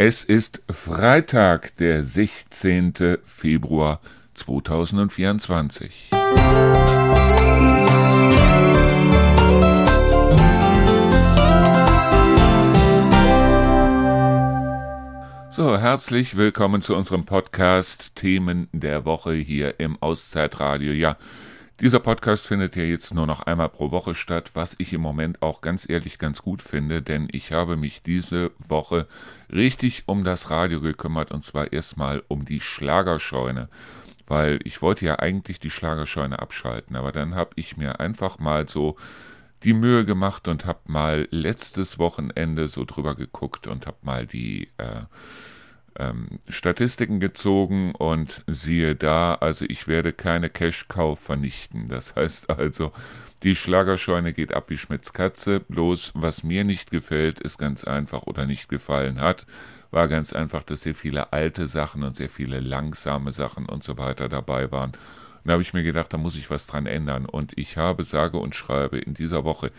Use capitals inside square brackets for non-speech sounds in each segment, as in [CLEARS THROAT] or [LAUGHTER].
Es ist Freitag, der 16. Februar 2024. So, herzlich willkommen zu unserem Podcast Themen der Woche hier im Auszeitradio. Ja, dieser Podcast findet ja jetzt nur noch einmal pro Woche statt, was ich im Moment auch ganz ehrlich ganz gut finde, denn ich habe mich diese Woche richtig um das Radio gekümmert und zwar erstmal um die Schlagerscheune, weil ich wollte ja eigentlich die Schlagerscheune abschalten, aber dann habe ich mir einfach mal so die Mühe gemacht und habe mal letztes Wochenende so drüber geguckt und habe mal die äh, ähm, Statistiken gezogen und siehe da, also ich werde keine Cash-Cow vernichten. Das heißt also, die Schlagerscheune geht ab wie Schmitz Katze. Bloß, was mir nicht gefällt, ist ganz einfach oder nicht gefallen hat, war ganz einfach, dass sehr viele alte Sachen und sehr viele langsame Sachen und so weiter dabei waren. Und da habe ich mir gedacht, da muss ich was dran ändern. Und ich habe, sage und schreibe, in dieser Woche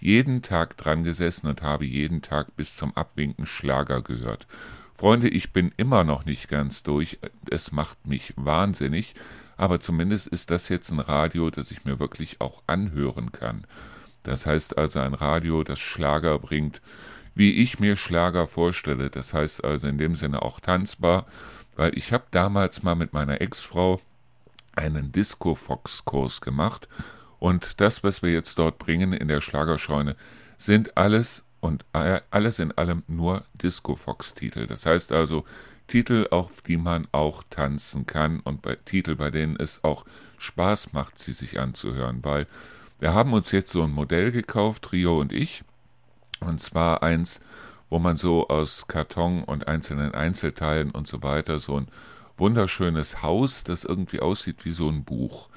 jeden Tag dran gesessen und habe jeden Tag bis zum Abwinken Schlager gehört. Freunde, ich bin immer noch nicht ganz durch. Es macht mich wahnsinnig. Aber zumindest ist das jetzt ein Radio, das ich mir wirklich auch anhören kann. Das heißt also ein Radio, das Schlager bringt, wie ich mir Schlager vorstelle. Das heißt also in dem Sinne auch tanzbar, weil ich habe damals mal mit meiner Ex-Frau einen Disco-Fox-Kurs gemacht und das, was wir jetzt dort bringen in der Schlagerscheune, sind alles und alles in allem nur Disco-Fox-Titel. Das heißt also Titel, auf die man auch tanzen kann und bei Titel, bei denen es auch Spaß macht, sie sich anzuhören, weil wir haben uns jetzt so ein Modell gekauft, Rio und ich, und zwar eins, wo man so aus Karton und einzelnen Einzelteilen und so weiter so ein wunderschönes Haus, das irgendwie aussieht wie so ein Buch.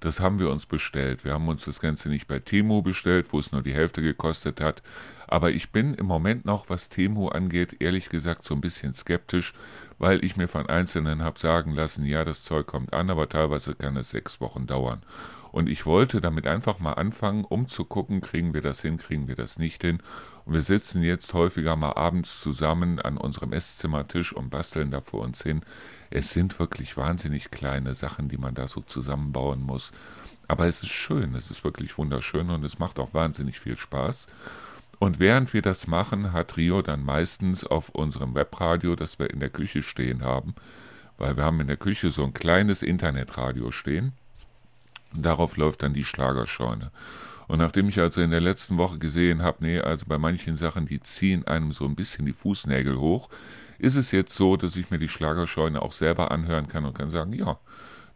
Das haben wir uns bestellt. Wir haben uns das Ganze nicht bei Temu bestellt, wo es nur die Hälfte gekostet hat. Aber ich bin im Moment noch, was Temu angeht, ehrlich gesagt so ein bisschen skeptisch, weil ich mir von Einzelnen habe sagen lassen, ja, das Zeug kommt an, aber teilweise kann es sechs Wochen dauern. Und ich wollte damit einfach mal anfangen, um zu gucken, kriegen wir das hin, kriegen wir das nicht hin. Und wir sitzen jetzt häufiger mal abends zusammen an unserem Esszimmertisch und basteln da vor uns hin. Es sind wirklich wahnsinnig kleine Sachen, die man da so zusammenbauen muss. Aber es ist schön, es ist wirklich wunderschön und es macht auch wahnsinnig viel Spaß. Und während wir das machen, hat Rio dann meistens auf unserem Webradio, das wir in der Küche stehen haben, weil wir haben in der Küche so ein kleines Internetradio stehen, und darauf läuft dann die Schlagerscheune. Und nachdem ich also in der letzten Woche gesehen habe, nee, also bei manchen Sachen, die ziehen einem so ein bisschen die Fußnägel hoch, ist es jetzt so, dass ich mir die Schlagerscheune auch selber anhören kann und kann sagen, ja,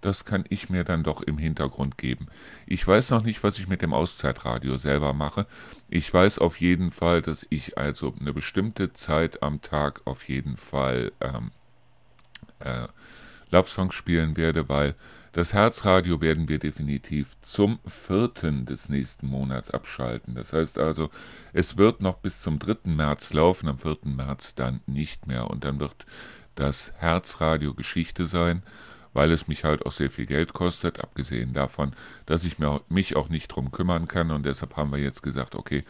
das kann ich mir dann doch im Hintergrund geben. Ich weiß noch nicht, was ich mit dem Auszeitradio selber mache. Ich weiß auf jeden Fall, dass ich also eine bestimmte Zeit am Tag auf jeden Fall ähm, äh, Love Songs spielen werde, weil das Herzradio werden wir definitiv zum vierten des nächsten Monats abschalten. Das heißt also, es wird noch bis zum 3. März laufen, am 4. März dann nicht mehr. Und dann wird das Herzradio Geschichte sein, weil es mich halt auch sehr viel Geld kostet, abgesehen davon, dass ich mich auch nicht drum kümmern kann. Und deshalb haben wir jetzt gesagt, okay,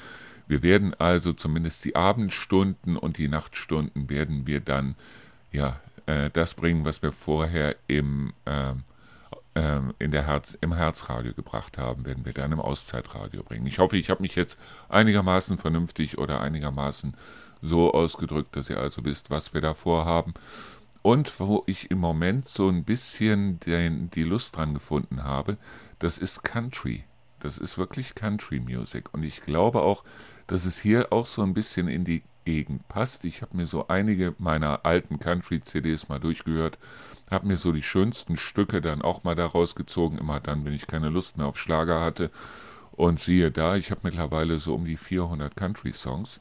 wir werden also zumindest die Abendstunden und die Nachtstunden werden wir dann ja äh, das bringen, was wir vorher im äh, in der Herz, im Herzradio gebracht haben, werden wir dann im Auszeitradio bringen. Ich hoffe, ich habe mich jetzt einigermaßen vernünftig oder einigermaßen so ausgedrückt, dass ihr also wisst, was wir da vorhaben. Und wo ich im Moment so ein bisschen den, die Lust dran gefunden habe, das ist Country. Das ist wirklich Country Music. Und ich glaube auch, dass es hier auch so ein bisschen in die Gegend passt. Ich habe mir so einige meiner alten Country-CDs mal durchgehört habe mir so die schönsten Stücke dann auch mal daraus gezogen, immer dann, wenn ich keine Lust mehr auf Schlager hatte. Und siehe da, ich habe mittlerweile so um die 400 Country-Songs.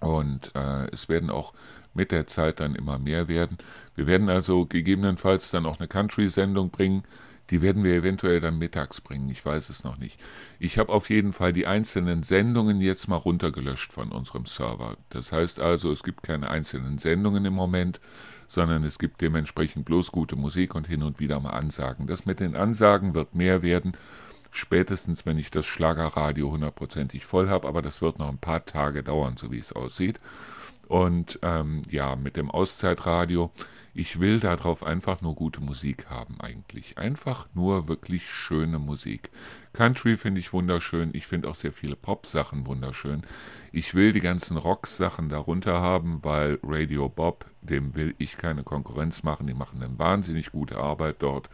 Und äh, es werden auch mit der Zeit dann immer mehr werden. Wir werden also gegebenenfalls dann auch eine Country-Sendung bringen. Die werden wir eventuell dann mittags bringen, ich weiß es noch nicht. Ich habe auf jeden Fall die einzelnen Sendungen jetzt mal runtergelöscht von unserem Server. Das heißt also, es gibt keine einzelnen Sendungen im Moment, sondern es gibt dementsprechend bloß gute Musik und hin und wieder mal Ansagen. Das mit den Ansagen wird mehr werden, spätestens wenn ich das Schlagerradio hundertprozentig voll habe, aber das wird noch ein paar Tage dauern, so wie es aussieht. Und ähm, ja, mit dem Auszeitradio, ich will darauf einfach nur gute Musik haben eigentlich. Einfach nur wirklich schöne Musik. Country finde ich wunderschön. Ich finde auch sehr viele Pop-Sachen wunderschön. Ich will die ganzen Rock-Sachen darunter haben, weil Radio Bob, dem will ich keine Konkurrenz machen. Die machen eine wahnsinnig gute Arbeit dort.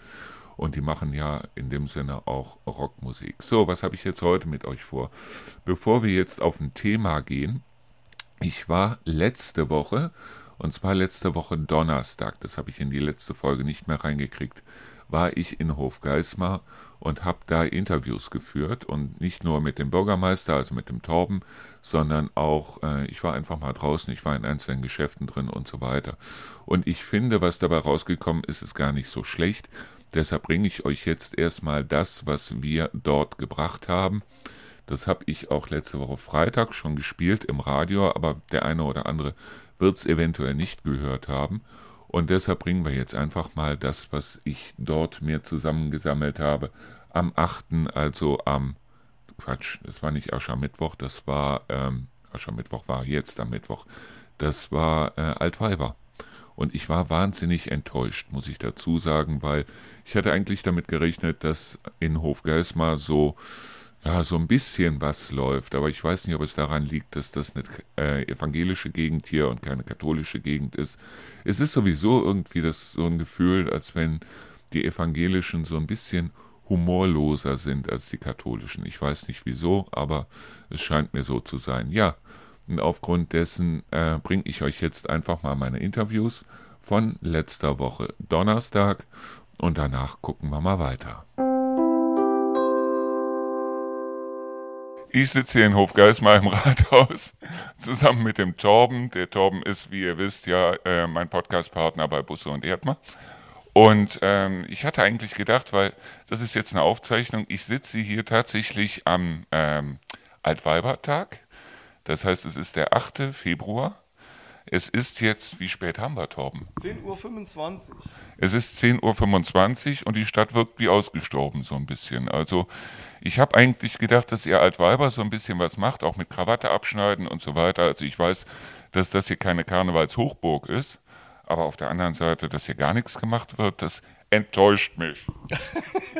Und die machen ja in dem Sinne auch Rockmusik. So, was habe ich jetzt heute mit euch vor? Bevor wir jetzt auf ein Thema gehen, ich war letzte Woche, und zwar letzte Woche Donnerstag, das habe ich in die letzte Folge nicht mehr reingekriegt, war ich in Hofgeismar und habe da Interviews geführt und nicht nur mit dem Bürgermeister, also mit dem Torben, sondern auch, äh, ich war einfach mal draußen, ich war in einzelnen Geschäften drin und so weiter. Und ich finde, was dabei rausgekommen ist, ist gar nicht so schlecht. Deshalb bringe ich euch jetzt erstmal das, was wir dort gebracht haben. Das habe ich auch letzte Woche Freitag schon gespielt im Radio, aber der eine oder andere wird es eventuell nicht gehört haben. Und deshalb bringen wir jetzt einfach mal das, was ich dort mir zusammengesammelt habe, am 8., also am Quatsch, das war nicht Aschermittwoch, das war, ähm, Aschermittwoch war jetzt am Mittwoch, das war äh, Altweiber. Und ich war wahnsinnig enttäuscht, muss ich dazu sagen, weil ich hatte eigentlich damit gerechnet, dass in Hofgeismar so ja, so ein bisschen was läuft, aber ich weiß nicht, ob es daran liegt, dass das eine äh, evangelische Gegend hier und keine katholische Gegend ist. Es ist sowieso irgendwie das so ein Gefühl, als wenn die Evangelischen so ein bisschen humorloser sind als die katholischen. Ich weiß nicht wieso, aber es scheint mir so zu sein. Ja, und aufgrund dessen äh, bringe ich euch jetzt einfach mal meine Interviews von letzter Woche Donnerstag und danach gucken wir mal weiter. Ich sitze hier in Hofgeismar im [LAUGHS] Rathaus zusammen mit dem Torben. Der Torben ist, wie ihr wisst, ja äh, mein Podcastpartner bei Busse und Erdmer. Und ähm, ich hatte eigentlich gedacht, weil das ist jetzt eine Aufzeichnung, ich sitze hier tatsächlich am ähm, Altweibertag. Das heißt, es ist der 8. Februar. Es ist jetzt, wie spät haben wir, Torben? 10.25 Uhr. Es ist 10.25 Uhr und die Stadt wirkt wie ausgestorben so ein bisschen. Also ich habe eigentlich gedacht, dass ihr Altweiber so ein bisschen was macht, auch mit Krawatte abschneiden und so weiter. Also ich weiß, dass das hier keine Karnevalshochburg ist, aber auf der anderen Seite, dass hier gar nichts gemacht wird, das enttäuscht mich. [LAUGHS]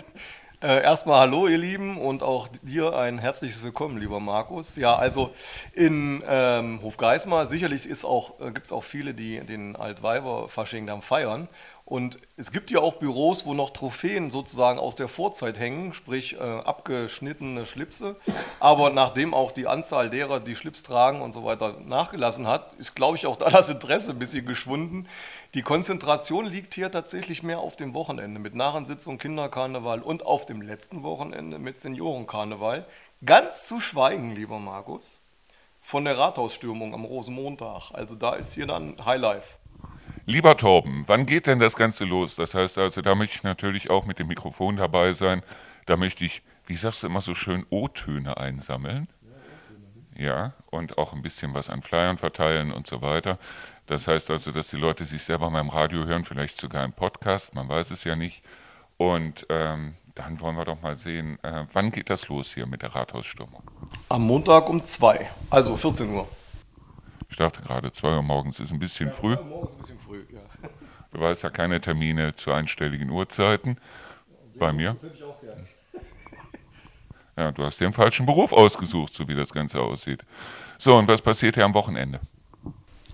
Äh, erstmal hallo, ihr Lieben, und auch dir ein herzliches Willkommen, lieber Markus. Ja, also in ähm, Hofgeismar sicherlich äh, gibt es auch viele, die den Altweiber-Fasching dann feiern. Und es gibt ja auch Büros, wo noch Trophäen sozusagen aus der Vorzeit hängen, sprich äh, abgeschnittene Schlipse. Aber nachdem auch die Anzahl derer, die Schlips tragen und so weiter, nachgelassen hat, ist, glaube ich, auch da das Interesse ein bisschen geschwunden. Die Konzentration liegt hier tatsächlich mehr auf dem Wochenende mit Nachensitzung, Kinderkarneval und auf dem letzten Wochenende mit Seniorenkarneval. Ganz zu schweigen, lieber Markus, von der Rathausstürmung am Rosenmontag. Also da ist hier dann Highlife. Lieber Torben, wann geht denn das Ganze los? Das heißt also, da möchte ich natürlich auch mit dem Mikrofon dabei sein. Da möchte ich, wie sagst du immer so schön, O-Töne einsammeln. Ja, und auch ein bisschen was an Flyern verteilen und so weiter. Das heißt also, dass die Leute sich selber mal im Radio hören, vielleicht sogar im Podcast, man weiß es ja nicht. Und ähm, dann wollen wir doch mal sehen, äh, wann geht das los hier mit der Rathausstürmung? Am Montag um zwei, also 14 Uhr. Ich dachte gerade, 2 Uhr morgens ist ein bisschen ja, früh. Morgens ein bisschen früh, ja. [LAUGHS] Du weißt ja keine Termine zu einstelligen Uhrzeiten. Ja, Bei mir. Das hätte ich auch gerne. Ja, du hast dir einen falschen Beruf ausgesucht, so wie das Ganze aussieht. So, und was passiert hier am Wochenende?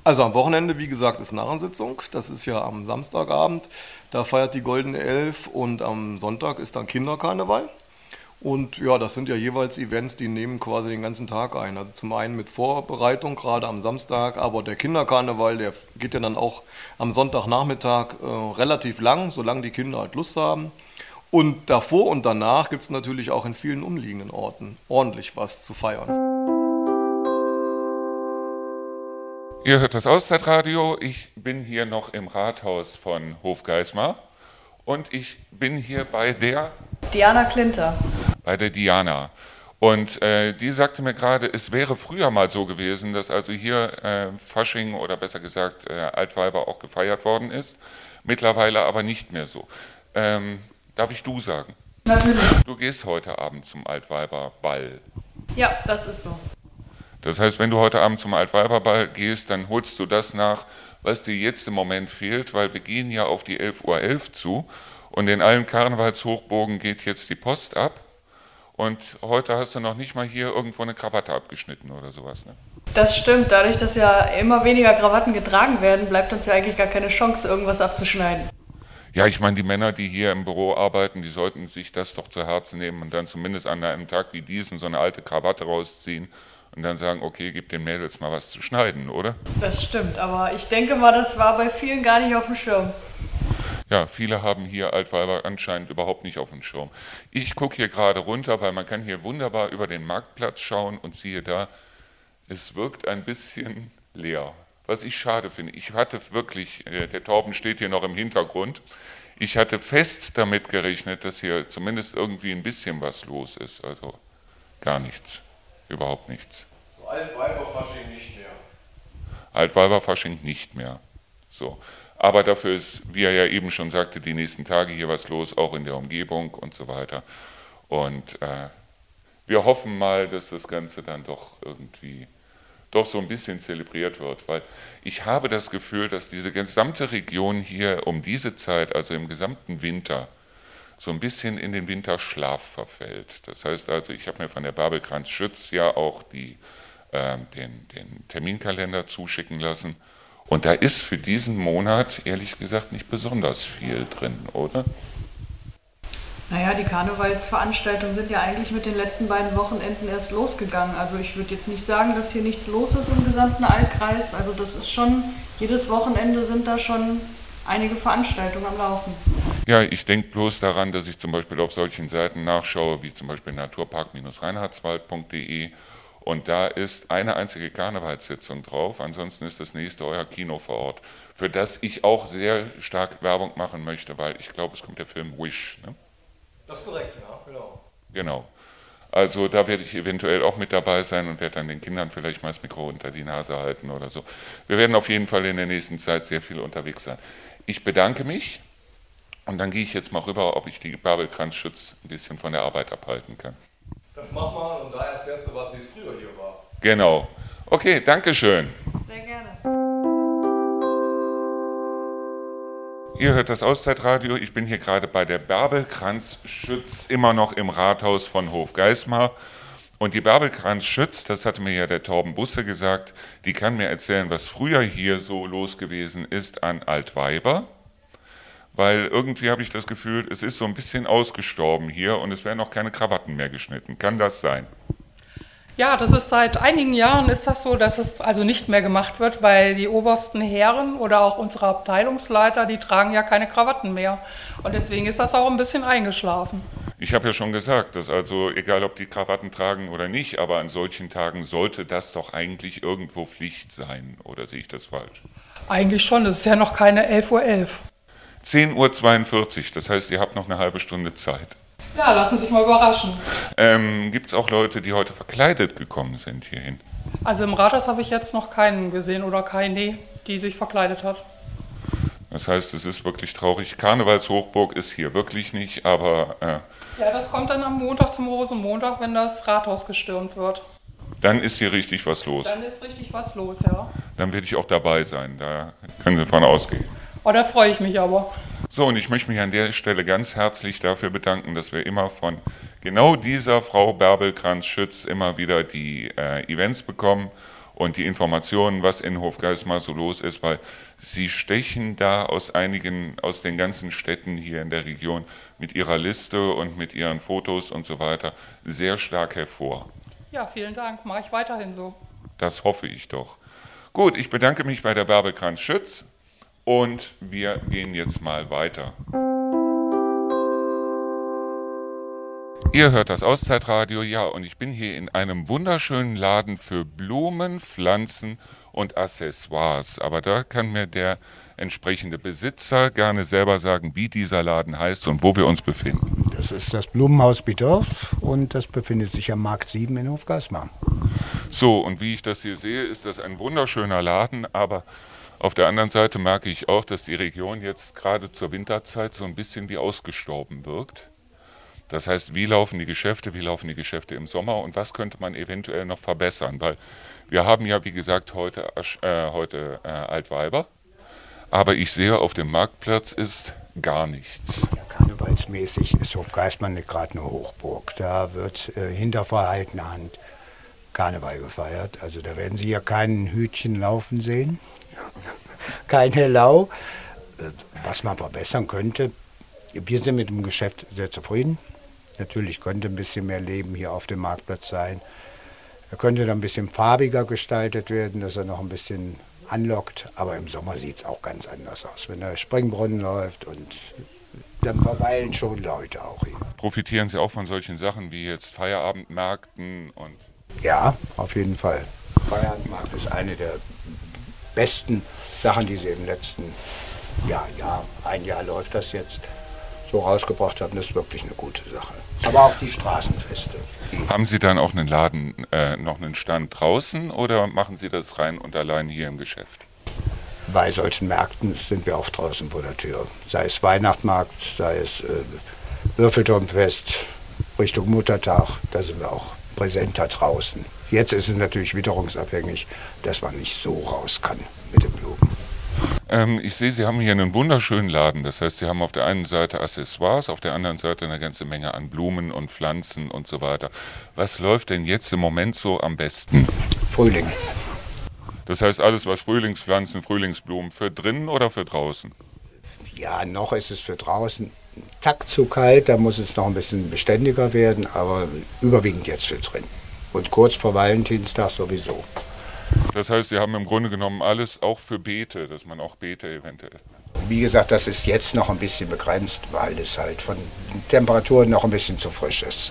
Also am Wochenende, wie gesagt, ist Narrensitzung. Das ist ja am Samstagabend. Da feiert die Goldene Elf und am Sonntag ist dann Kinderkarneval. Und ja, das sind ja jeweils Events, die nehmen quasi den ganzen Tag ein. Also zum einen mit Vorbereitung, gerade am Samstag, aber der Kinderkarneval, der geht ja dann auch am Sonntagnachmittag äh, relativ lang, solange die Kinder halt Lust haben. Und davor und danach gibt es natürlich auch in vielen umliegenden Orten ordentlich was zu feiern. Ihr hört das Auszeitradio. Ich bin hier noch im Rathaus von Hofgeismar und ich bin hier bei der Diana Klinter bei der Diana. Und äh, die sagte mir gerade, es wäre früher mal so gewesen, dass also hier äh, Fasching oder besser gesagt äh, Altweiber auch gefeiert worden ist, mittlerweile aber nicht mehr so. Ähm, darf ich du sagen? Natürlich. Du gehst heute Abend zum Altweiberball. Ja, das ist so. Das heißt, wenn du heute Abend zum Altweiberball gehst, dann holst du das nach, was dir jetzt im Moment fehlt, weil wir gehen ja auf die 11.11 Uhr .11 zu und in allen Karnevalshochburgen geht jetzt die Post ab. Und heute hast du noch nicht mal hier irgendwo eine Krawatte abgeschnitten oder sowas. Ne? Das stimmt. Dadurch, dass ja immer weniger Krawatten getragen werden, bleibt uns ja eigentlich gar keine Chance, irgendwas abzuschneiden. Ja, ich meine, die Männer, die hier im Büro arbeiten, die sollten sich das doch zu Herzen nehmen und dann zumindest an einem Tag wie diesen so eine alte Krawatte rausziehen und dann sagen, okay, gib den Mädels mal was zu schneiden, oder? Das stimmt, aber ich denke mal, das war bei vielen gar nicht auf dem Schirm. Ja, viele haben hier Altweiber anscheinend überhaupt nicht auf dem Schirm. Ich gucke hier gerade runter, weil man kann hier wunderbar über den Marktplatz schauen und siehe da, es wirkt ein bisschen leer. Was ich schade finde. Ich hatte wirklich, äh, der Torben steht hier noch im Hintergrund, ich hatte fest damit gerechnet, dass hier zumindest irgendwie ein bisschen was los ist. Also gar nichts, überhaupt nichts. So Altweiberfasching nicht mehr. Altweiberfasching nicht mehr. So. Aber dafür ist, wie er ja eben schon sagte, die nächsten Tage hier was los, auch in der Umgebung und so weiter. Und äh, wir hoffen mal, dass das Ganze dann doch irgendwie doch so ein bisschen zelebriert wird, weil ich habe das Gefühl, dass diese gesamte Region hier um diese Zeit, also im gesamten Winter, so ein bisschen in den Winterschlaf verfällt. Das heißt also, ich habe mir von der Babelkranz Schütz ja auch die, äh, den, den Terminkalender zuschicken lassen. Und da ist für diesen Monat ehrlich gesagt nicht besonders viel drin, oder? Naja, die Karnevalsveranstaltungen sind ja eigentlich mit den letzten beiden Wochenenden erst losgegangen. Also ich würde jetzt nicht sagen, dass hier nichts los ist im gesamten Altkreis. Also das ist schon, jedes Wochenende sind da schon einige Veranstaltungen am Laufen. Ja, ich denke bloß daran, dass ich zum Beispiel auf solchen Seiten nachschaue, wie zum Beispiel naturpark-reinhardswald.de und da ist eine einzige Karnevalssitzung drauf. Ansonsten ist das nächste euer Kino vor Ort, für das ich auch sehr stark Werbung machen möchte, weil ich glaube, es kommt der Film Wish. Ne? Das ist korrekt, ja, genau. Genau. Also da werde ich eventuell auch mit dabei sein und werde dann den Kindern vielleicht mal das Mikro unter die Nase halten oder so. Wir werden auf jeden Fall in der nächsten Zeit sehr viel unterwegs sein. Ich bedanke mich und dann gehe ich jetzt mal rüber, ob ich die Babelkranzschütz ein bisschen von der Arbeit abhalten kann. Das machen wir und da erfährst du was, wie es früher hier war. Genau. Okay, danke schön. Sehr gerne. Ihr hört das Auszeitradio. Ich bin hier gerade bei der Bärbelkranz-Schütz, immer noch im Rathaus von Hofgeismar. Und die Bärbelkranz-Schütz, das hatte mir ja der Torben Busse gesagt, die kann mir erzählen, was früher hier so los gewesen ist an Altweiber. Weil irgendwie habe ich das Gefühl, es ist so ein bisschen ausgestorben hier und es werden auch keine Krawatten mehr geschnitten. Kann das sein? Ja, das ist seit einigen Jahren ist das so, dass es also nicht mehr gemacht wird, weil die obersten Herren oder auch unsere Abteilungsleiter, die tragen ja keine Krawatten mehr. Und deswegen ist das auch ein bisschen eingeschlafen. Ich habe ja schon gesagt, dass also egal ob die Krawatten tragen oder nicht, aber an solchen Tagen sollte das doch eigentlich irgendwo Pflicht sein. Oder sehe ich das falsch? Eigentlich schon, es ist ja noch keine 11.11 Uhr. 10.42 Uhr, das heißt, ihr habt noch eine halbe Stunde Zeit. Ja, lassen Sie sich mal überraschen. Ähm, Gibt es auch Leute, die heute verkleidet gekommen sind hierhin? Also im Rathaus habe ich jetzt noch keinen gesehen oder keine, die sich verkleidet hat. Das heißt, es ist wirklich traurig. Karnevalshochburg ist hier wirklich nicht, aber. Äh, ja, das kommt dann am Montag zum Rosenmontag, wenn das Rathaus gestürmt wird. Dann ist hier richtig was los. Dann ist richtig was los, ja. Dann werde ich auch dabei sein. Da können Sie von ausgehen. Oh, da freue ich mich aber. So, und ich möchte mich an der Stelle ganz herzlich dafür bedanken, dass wir immer von genau dieser Frau Bärbel-Kranz-Schütz immer wieder die äh, Events bekommen und die Informationen, was in Hofgeismar so los ist, weil sie stechen da aus einigen, aus den ganzen Städten hier in der Region mit ihrer Liste und mit ihren Fotos und so weiter sehr stark hervor. Ja, vielen Dank. Mache ich weiterhin so. Das hoffe ich doch. Gut, ich bedanke mich bei der Bärbel-Kranz-Schütz. Und wir gehen jetzt mal weiter. Ihr hört das Auszeitradio, ja, und ich bin hier in einem wunderschönen Laden für Blumen, Pflanzen und Accessoires. Aber da kann mir der entsprechende Besitzer gerne selber sagen, wie dieser Laden heißt und wo wir uns befinden. Das ist das Blumenhaus Bidorf und das befindet sich am Markt 7 in Hofgeismar. So, und wie ich das hier sehe, ist das ein wunderschöner Laden, aber auf der anderen Seite merke ich auch, dass die Region jetzt gerade zur Winterzeit so ein bisschen wie ausgestorben wirkt. Das heißt, wie laufen die Geschäfte, wie laufen die Geschäfte im Sommer und was könnte man eventuell noch verbessern? Weil wir haben ja, wie gesagt, heute, äh, heute äh, Altweiber, aber ich sehe, auf dem Marktplatz ist gar nichts. Karnevalsmäßig ist Hofgeistmann gerade eine Hochburg. Da wird äh, hinter verhaltener Hand Karneval gefeiert. Also da werden Sie ja keinen Hütchen laufen sehen, [LAUGHS] kein Hellau. Äh, was man verbessern könnte, wir sind mit dem Geschäft sehr zufrieden. Natürlich könnte ein bisschen mehr Leben hier auf dem Marktplatz sein. Er könnte dann ein bisschen farbiger gestaltet werden, dass er noch ein bisschen anlockt. Aber im Sommer sieht es auch ganz anders aus. Wenn der Springbrunnen läuft und dann verweilen schon Leute auch hier. Profitieren Sie auch von solchen Sachen wie jetzt Feierabendmärkten und. Ja, auf jeden Fall. Feierabendmarkt ist eine der besten Sachen, die Sie im letzten Jahr, Jahr, ein Jahr läuft das jetzt, so rausgebracht haben. Das ist wirklich eine gute Sache. Aber auch die Straßenfeste. Haben Sie dann auch einen Laden, äh, noch einen Stand draußen oder machen Sie das rein und allein hier im Geschäft? Bei solchen Märkten sind wir auch draußen vor der Tür. Sei es Weihnachtsmarkt, sei es äh, Würfelturmfest, Richtung Muttertag, da sind wir auch präsenter draußen. Jetzt ist es natürlich witterungsabhängig, dass man nicht so raus kann mit den Blumen. Ähm, ich sehe, Sie haben hier einen wunderschönen Laden. Das heißt, Sie haben auf der einen Seite Accessoires, auf der anderen Seite eine ganze Menge an Blumen und Pflanzen und so weiter. Was läuft denn jetzt im Moment so am besten? Frühling. Das heißt, alles was Frühlingspflanzen, Frühlingsblumen, für drinnen oder für draußen? Ja, noch ist es für draußen Takt zu kalt, da muss es noch ein bisschen beständiger werden, aber überwiegend jetzt für drin. Und kurz vor Valentinstag sowieso. Das heißt, Sie haben im Grunde genommen alles auch für Beete, dass man auch Beete eventuell. Wie gesagt, das ist jetzt noch ein bisschen begrenzt, weil es halt von Temperaturen noch ein bisschen zu frisch ist.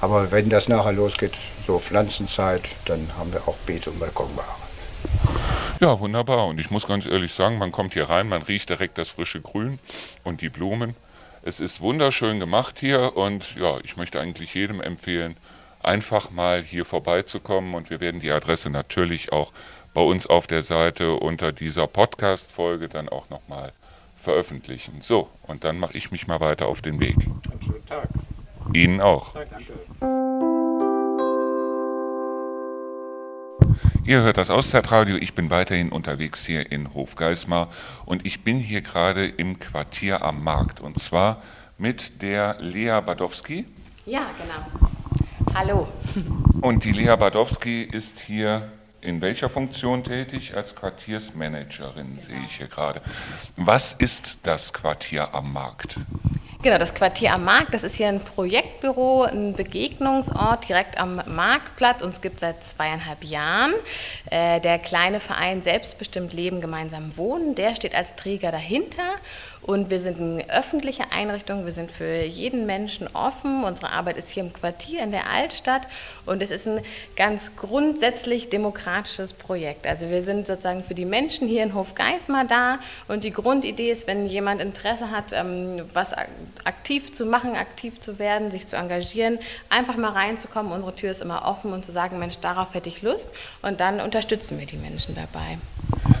Aber wenn das nachher losgeht, so Pflanzenzeit, dann haben wir auch Beete und Balkonware. Ja, wunderbar. Und ich muss ganz ehrlich sagen, man kommt hier rein, man riecht direkt das frische Grün und die Blumen. Es ist wunderschön gemacht hier und ja, ich möchte eigentlich jedem empfehlen, einfach mal hier vorbeizukommen und wir werden die Adresse natürlich auch bei uns auf der Seite unter dieser Podcast-Folge dann auch nochmal veröffentlichen. So, und dann mache ich mich mal weiter auf den Weg. Einen schönen Tag. Ihnen auch. Danke. Ihr hört das Auszeitradio. Ich bin weiterhin unterwegs hier in Hofgeismar und ich bin hier gerade im Quartier am Markt und zwar mit der Lea Badowski. Ja, genau. Hallo. Und die Lea Badowski ist hier in welcher Funktion tätig? Als Quartiersmanagerin sehe ich hier gerade. Was ist das Quartier am Markt? Genau, das Quartier am Markt, das ist hier ein Projektbüro, ein Begegnungsort direkt am Marktplatz. Uns gibt es seit zweieinhalb Jahren. Äh, der kleine Verein Selbstbestimmt Leben, gemeinsam wohnen, der steht als Träger dahinter. Und wir sind eine öffentliche Einrichtung, wir sind für jeden Menschen offen. Unsere Arbeit ist hier im Quartier in der Altstadt und es ist ein ganz grundsätzlich demokratisches Projekt. Also wir sind sozusagen für die Menschen hier in Hofgeismar da und die Grundidee ist, wenn jemand Interesse hat, ähm, was aktiv zu machen, aktiv zu werden, sich zu engagieren, einfach mal reinzukommen. Unsere Tür ist immer offen und zu sagen, Mensch, darauf hätte ich Lust und dann unterstützen wir die Menschen dabei.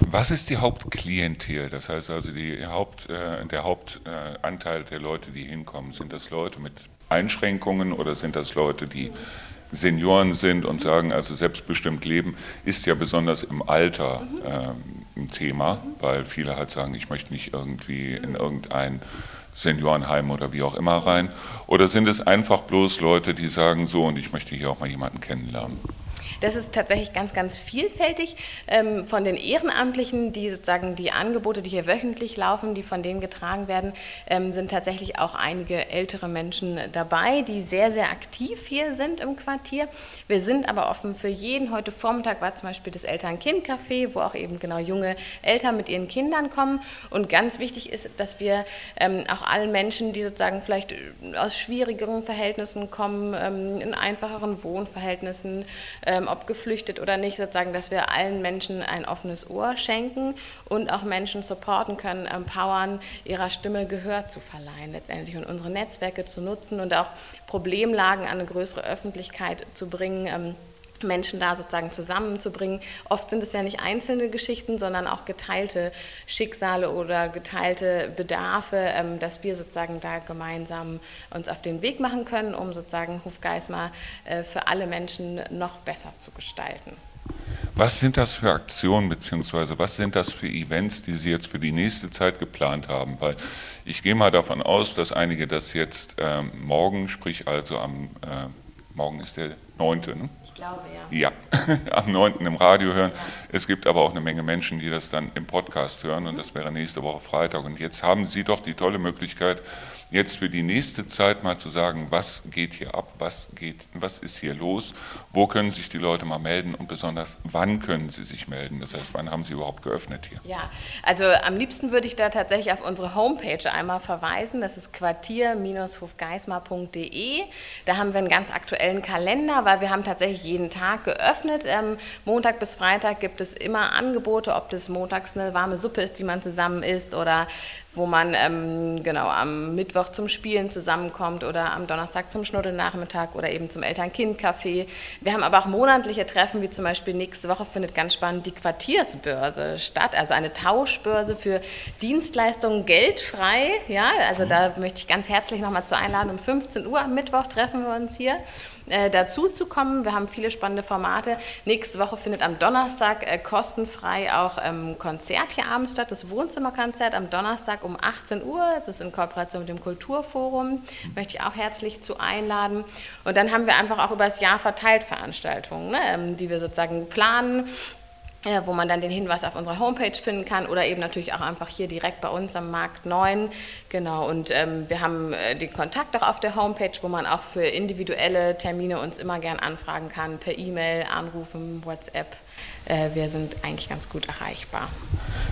Was ist die Hauptklientel? Das heißt also die Haupt, äh, der Hauptanteil der Leute, die hinkommen. Sind das Leute mit Einschränkungen oder sind das Leute, die Senioren sind und sagen, also selbstbestimmt Leben ist ja besonders im Alter äh, ein Thema, weil viele halt sagen, ich möchte nicht irgendwie in irgendein Seniorenheim oder wie auch immer rein. Oder sind es einfach bloß Leute, die sagen so und ich möchte hier auch mal jemanden kennenlernen? Das ist tatsächlich ganz, ganz vielfältig. Ähm, von den Ehrenamtlichen, die sozusagen die Angebote, die hier wöchentlich laufen, die von denen getragen werden, ähm, sind tatsächlich auch einige ältere Menschen dabei, die sehr, sehr aktiv hier sind im Quartier. Wir sind aber offen für jeden. Heute Vormittag war zum Beispiel das Eltern-Kind-Café, wo auch eben genau junge Eltern mit ihren Kindern kommen. Und ganz wichtig ist, dass wir ähm, auch allen Menschen, die sozusagen vielleicht aus schwierigeren Verhältnissen kommen, in einfacheren Wohnverhältnissen, ob geflüchtet oder nicht, sozusagen, dass wir allen Menschen ein offenes Ohr schenken und auch Menschen supporten können, empowern, ihrer Stimme Gehör zu verleihen letztendlich und unsere Netzwerke zu nutzen und auch Problemlagen an eine größere Öffentlichkeit zu bringen. Menschen da sozusagen zusammenzubringen. Oft sind es ja nicht einzelne Geschichten, sondern auch geteilte Schicksale oder geteilte Bedarfe, ähm, dass wir sozusagen da gemeinsam uns auf den Weg machen können, um sozusagen Hofgeismar äh, für alle Menschen noch besser zu gestalten. Was sind das für Aktionen beziehungsweise was sind das für Events, die Sie jetzt für die nächste Zeit geplant haben? Weil ich gehe mal davon aus, dass einige das jetzt ähm, morgen, sprich also am äh, morgen ist der 9. Ne? Glaube, ja. Ja, [LAUGHS] am 9. im Radio hören. Ja. Es gibt aber auch eine Menge Menschen, die das dann im Podcast hören und das wäre nächste Woche Freitag. Und jetzt haben Sie doch die tolle Möglichkeit, jetzt für die nächste Zeit mal zu sagen, was geht hier ab, was, geht, was ist hier los, wo können sich die Leute mal melden und besonders wann können sie sich melden. Das heißt, wann haben sie überhaupt geöffnet hier? Ja, also am liebsten würde ich da tatsächlich auf unsere Homepage einmal verweisen. Das ist quartier-hofgeismar.de. Da haben wir einen ganz aktuellen Kalender, weil wir haben tatsächlich jeden Tag geöffnet. Ähm, Montag bis Freitag gibt es immer Angebote, ob das montags eine warme Suppe ist, die man zusammen isst oder wo man ähm, genau am Mittwoch zum Spielen zusammenkommt oder am Donnerstag zum Schnuddelnachmittag oder eben zum Eltern-Kind-Café. Wir haben aber auch monatliche Treffen, wie zum Beispiel nächste Woche findet ganz spannend die Quartiersbörse statt, also eine Tauschbörse für Dienstleistungen geldfrei. Ja, also da möchte ich ganz herzlich nochmal zu einladen. Um 15 Uhr am Mittwoch treffen wir uns hier äh, dazu zu kommen. Wir haben viele spannende Formate. Nächste Woche findet am Donnerstag äh, kostenfrei auch ähm, Konzert hier abends statt, das Wohnzimmerkonzert am Donnerstag um 18 Uhr. Das ist in Kooperation mit dem Kulturforum. Möchte ich auch herzlich zu einladen. Und dann haben wir einfach auch über das Jahr verteilt Veranstaltungen, ne, ähm, die wir sozusagen planen wo man dann den Hinweis auf unserer Homepage finden kann oder eben natürlich auch einfach hier direkt bei uns am Markt 9. Genau, und ähm, wir haben äh, den Kontakt auch auf der Homepage, wo man auch für individuelle Termine uns immer gern anfragen kann, per E-Mail, anrufen, WhatsApp. Äh, wir sind eigentlich ganz gut erreichbar.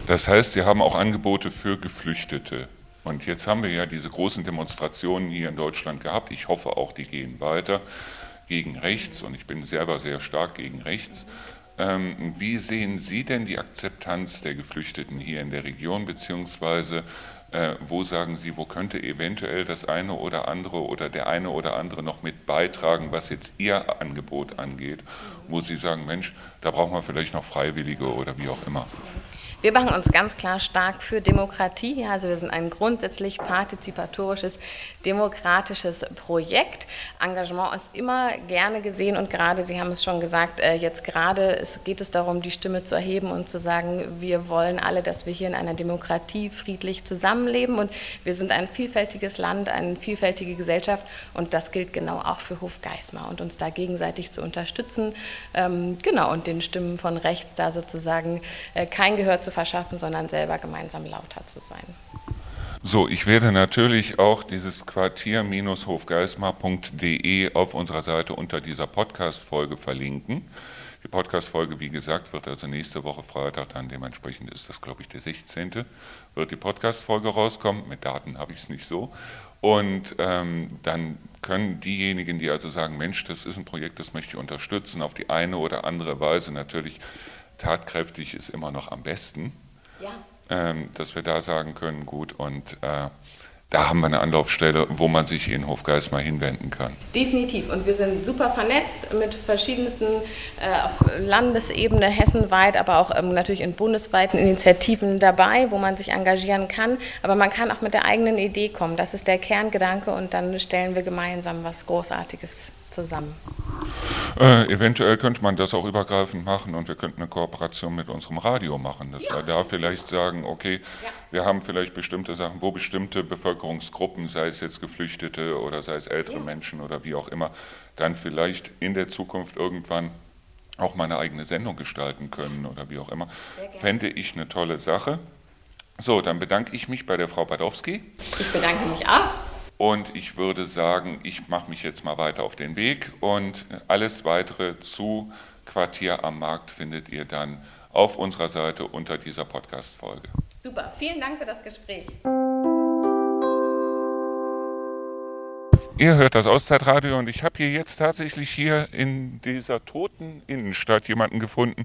Das heißt, Sie haben auch Angebote für Geflüchtete. Und jetzt haben wir ja diese großen Demonstrationen hier in Deutschland gehabt. Ich hoffe auch, die gehen weiter gegen rechts und ich bin selber sehr stark gegen rechts. Ähm, wie sehen Sie denn die Akzeptanz der Geflüchteten hier in der Region, beziehungsweise äh, wo sagen Sie, wo könnte eventuell das eine oder andere oder der eine oder andere noch mit beitragen, was jetzt Ihr Angebot angeht, wo Sie sagen, Mensch, da brauchen wir vielleicht noch Freiwillige oder wie auch immer? Wir machen uns ganz klar stark für Demokratie. Also wir sind ein grundsätzlich partizipatorisches, demokratisches Projekt. Engagement ist immer gerne gesehen und gerade, Sie haben es schon gesagt, äh, jetzt gerade geht es darum, die Stimme zu erheben und zu sagen, wir wollen alle, dass wir hier in einer Demokratie friedlich zusammenleben und wir sind ein vielfältiges Land, eine vielfältige Gesellschaft und das gilt genau auch für Hofgeismar und uns da gegenseitig zu unterstützen. Ähm, genau, und den Stimmen von rechts da sozusagen äh, kein Gehör zu verschaffen, sondern selber gemeinsam lauter zu sein. So, ich werde natürlich auch dieses Quartier-hofgeismar.de auf unserer Seite unter dieser Podcast-Folge verlinken. Die Podcast-Folge, wie gesagt, wird also nächste Woche Freitag dann, dementsprechend ist das, glaube ich, der 16. wird die Podcast-Folge rauskommen. Mit Daten habe ich es nicht so. Und ähm, dann können diejenigen, die also sagen, Mensch, das ist ein Projekt, das möchte ich unterstützen, auf die eine oder andere Weise natürlich tatkräftig ist immer noch am besten. Ja. Ähm, dass wir da sagen können, gut, und äh, da haben wir eine Anlaufstelle, wo man sich in Hofgeist mal hinwenden kann. Definitiv. Und wir sind super vernetzt mit verschiedensten äh, auf Landesebene, hessenweit, aber auch ähm, natürlich in bundesweiten Initiativen dabei, wo man sich engagieren kann. Aber man kann auch mit der eigenen Idee kommen. Das ist der Kerngedanke und dann stellen wir gemeinsam was Großartiges zusammen. Äh, eventuell könnte man das auch übergreifend machen und wir könnten eine Kooperation mit unserem Radio machen, dass ja. wir da vielleicht sagen, okay, ja. wir haben vielleicht bestimmte Sachen, wo bestimmte Bevölkerungsgruppen, sei es jetzt Geflüchtete oder sei es ältere ja. Menschen oder wie auch immer, dann vielleicht in der Zukunft irgendwann auch mal eine eigene Sendung gestalten können oder wie auch immer. Fände ich eine tolle Sache. So, dann bedanke ich mich bei der Frau Badowski. Ich bedanke mich auch. Und ich würde sagen, ich mache mich jetzt mal weiter auf den Weg und alles weitere zu Quartier am Markt findet ihr dann auf unserer Seite unter dieser Podcast-Folge. Super, vielen Dank für das Gespräch. Ihr hört das Auszeitradio und ich habe hier jetzt tatsächlich hier in dieser toten Innenstadt jemanden gefunden,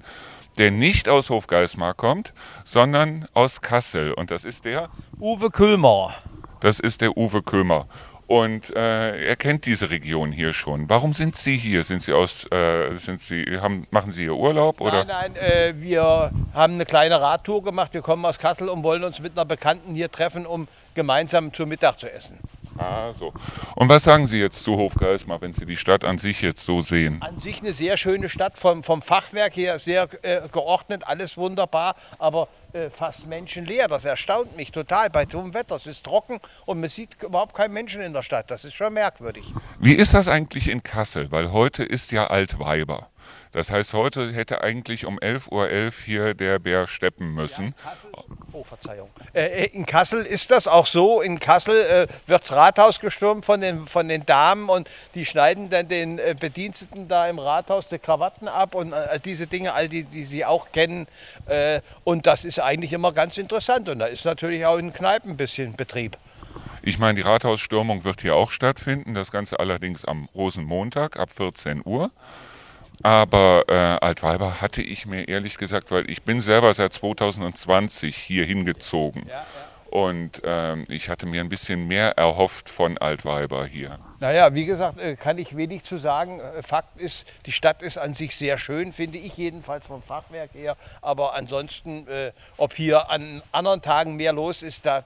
der nicht aus Hofgeismar kommt, sondern aus Kassel. Und das ist der Uwe Kühlmer. Das ist der Uwe Kömer. Und äh, er kennt diese Region hier schon. Warum sind Sie hier? Sind Sie aus, äh, sind Sie, haben, machen Sie hier Urlaub oder? Nein, nein, äh, wir haben eine kleine Radtour gemacht. Wir kommen aus Kassel und wollen uns mit einer Bekannten hier treffen, um gemeinsam zu Mittag zu essen. Ah, so. Und was sagen Sie jetzt zu Hofgeismar, wenn Sie die Stadt an sich jetzt so sehen? An sich eine sehr schöne Stadt, vom, vom Fachwerk her sehr äh, geordnet, alles wunderbar, aber äh, fast menschenleer. Das erstaunt mich total bei so einem Wetter. Es ist trocken und man sieht überhaupt keinen Menschen in der Stadt. Das ist schon merkwürdig. Wie ist das eigentlich in Kassel? Weil heute ist ja Altweiber. Das heißt, heute hätte eigentlich um 11.11 Uhr hier der Bär steppen müssen. Oh, Verzeihung. Äh, in Kassel ist das auch so. In Kassel äh, wird das Rathaus gestürmt von den, von den Damen und die schneiden dann den äh, Bediensteten da im Rathaus die Krawatten ab und äh, diese Dinge, all die, die sie auch kennen. Äh, und das ist eigentlich immer ganz interessant. Und da ist natürlich auch in Kneipen ein bisschen Betrieb. Ich meine, die Rathausstürmung wird hier auch stattfinden. Das Ganze allerdings am Rosenmontag ab 14 Uhr. Aber äh, Altweiber hatte ich mir ehrlich gesagt, weil ich bin selber seit 2020 hier hingezogen. Ja, ja. Und ähm, ich hatte mir ein bisschen mehr erhofft von Altweiber hier. Naja, wie gesagt, äh, kann ich wenig zu sagen. Äh, Fakt ist, die Stadt ist an sich sehr schön, finde ich jedenfalls vom Fachwerk her. Aber ansonsten, äh, ob hier an anderen Tagen mehr los ist, da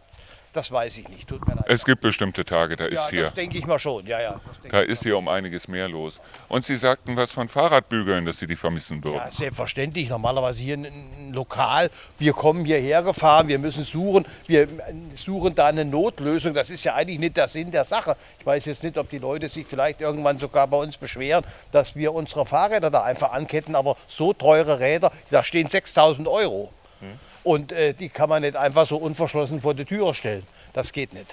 das weiß ich nicht. Tut mir leid. Es gibt bestimmte Tage, da ist ja, hier. Das denke ich mal schon, ja, ja. Da ist hier um einiges mehr los. Und Sie sagten was von Fahrradbügeln, dass Sie die vermissen würden. Ja, selbstverständlich. Normalerweise hier ein Lokal. Wir kommen hierher gefahren, wir müssen suchen. Wir suchen da eine Notlösung. Das ist ja eigentlich nicht der Sinn der Sache. Ich weiß jetzt nicht, ob die Leute sich vielleicht irgendwann sogar bei uns beschweren, dass wir unsere Fahrräder da einfach anketten. Aber so teure Räder, da stehen 6000 Euro. Hm. Und äh, die kann man nicht einfach so unverschlossen vor die Tür stellen. Das geht nicht.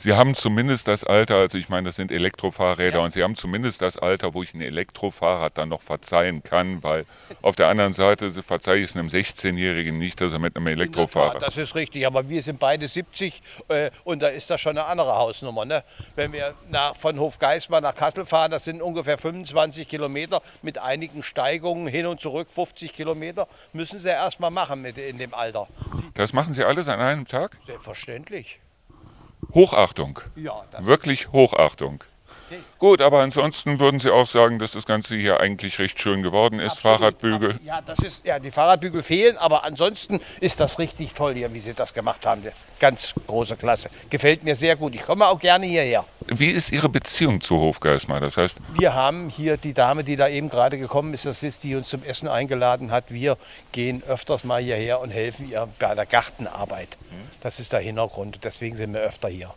Sie haben zumindest das Alter, also ich meine, das sind Elektrofahrräder ja. und Sie haben zumindest das Alter, wo ich ein Elektrofahrrad dann noch verzeihen kann, weil auf der anderen Seite verzeihe ich es einem 16-Jährigen nicht, dass er mit einem Elektrofahrrad. Das ist richtig, aber wir sind beide 70 äh, und da ist das schon eine andere Hausnummer. Ne? Wenn wir nach, von Hofgeismar nach Kassel fahren, das sind ungefähr 25 Kilometer mit einigen Steigungen hin und zurück, 50 Kilometer, müssen Sie erst mal machen mit, in dem Alter. Das machen Sie alles an einem Tag? Selbstverständlich. Hochachtung. Ja, Wirklich Hochachtung. Gut, aber ansonsten würden Sie auch sagen, dass das Ganze hier eigentlich recht schön geworden ist, Absolut. Fahrradbügel. Ja, das ist, ja, die Fahrradbügel fehlen, aber ansonsten ist das richtig toll hier, wie Sie das gemacht haben. Ganz große Klasse. Gefällt mir sehr gut. Ich komme auch gerne hierher. Wie ist Ihre Beziehung zu Hofgeismar? Das heißt, wir haben hier die Dame, die da eben gerade gekommen ist, das ist die uns zum Essen eingeladen hat. Wir gehen öfters mal hierher und helfen ihr bei der Gartenarbeit. Das ist der Hintergrund. Deswegen sind wir öfter hier.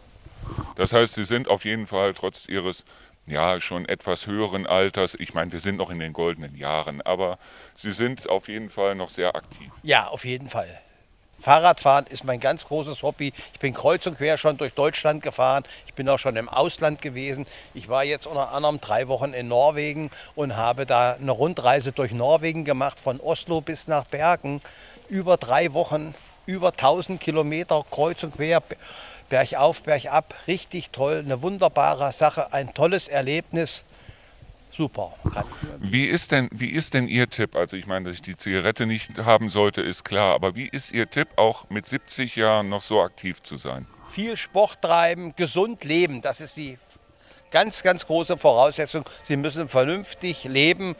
Das heißt, Sie sind auf jeden Fall trotz Ihres ja schon etwas höheren Alters, ich meine, wir sind noch in den goldenen Jahren, aber Sie sind auf jeden Fall noch sehr aktiv. Ja, auf jeden Fall. Fahrradfahren ist mein ganz großes Hobby. Ich bin kreuz und quer schon durch Deutschland gefahren. Ich bin auch schon im Ausland gewesen. Ich war jetzt unter anderem drei Wochen in Norwegen und habe da eine Rundreise durch Norwegen gemacht, von Oslo bis nach Bergen. Über drei Wochen, über 1000 Kilometer kreuz und quer bergauf, bergab, richtig toll, eine wunderbare Sache, ein tolles Erlebnis. Super. Wie ist, denn, wie ist denn Ihr Tipp? Also ich meine, dass ich die Zigarette nicht haben sollte, ist klar. Aber wie ist Ihr Tipp, auch mit 70 Jahren noch so aktiv zu sein? Viel Sport treiben, gesund leben, das ist die ganz, ganz große Voraussetzung. Sie müssen vernünftig leben,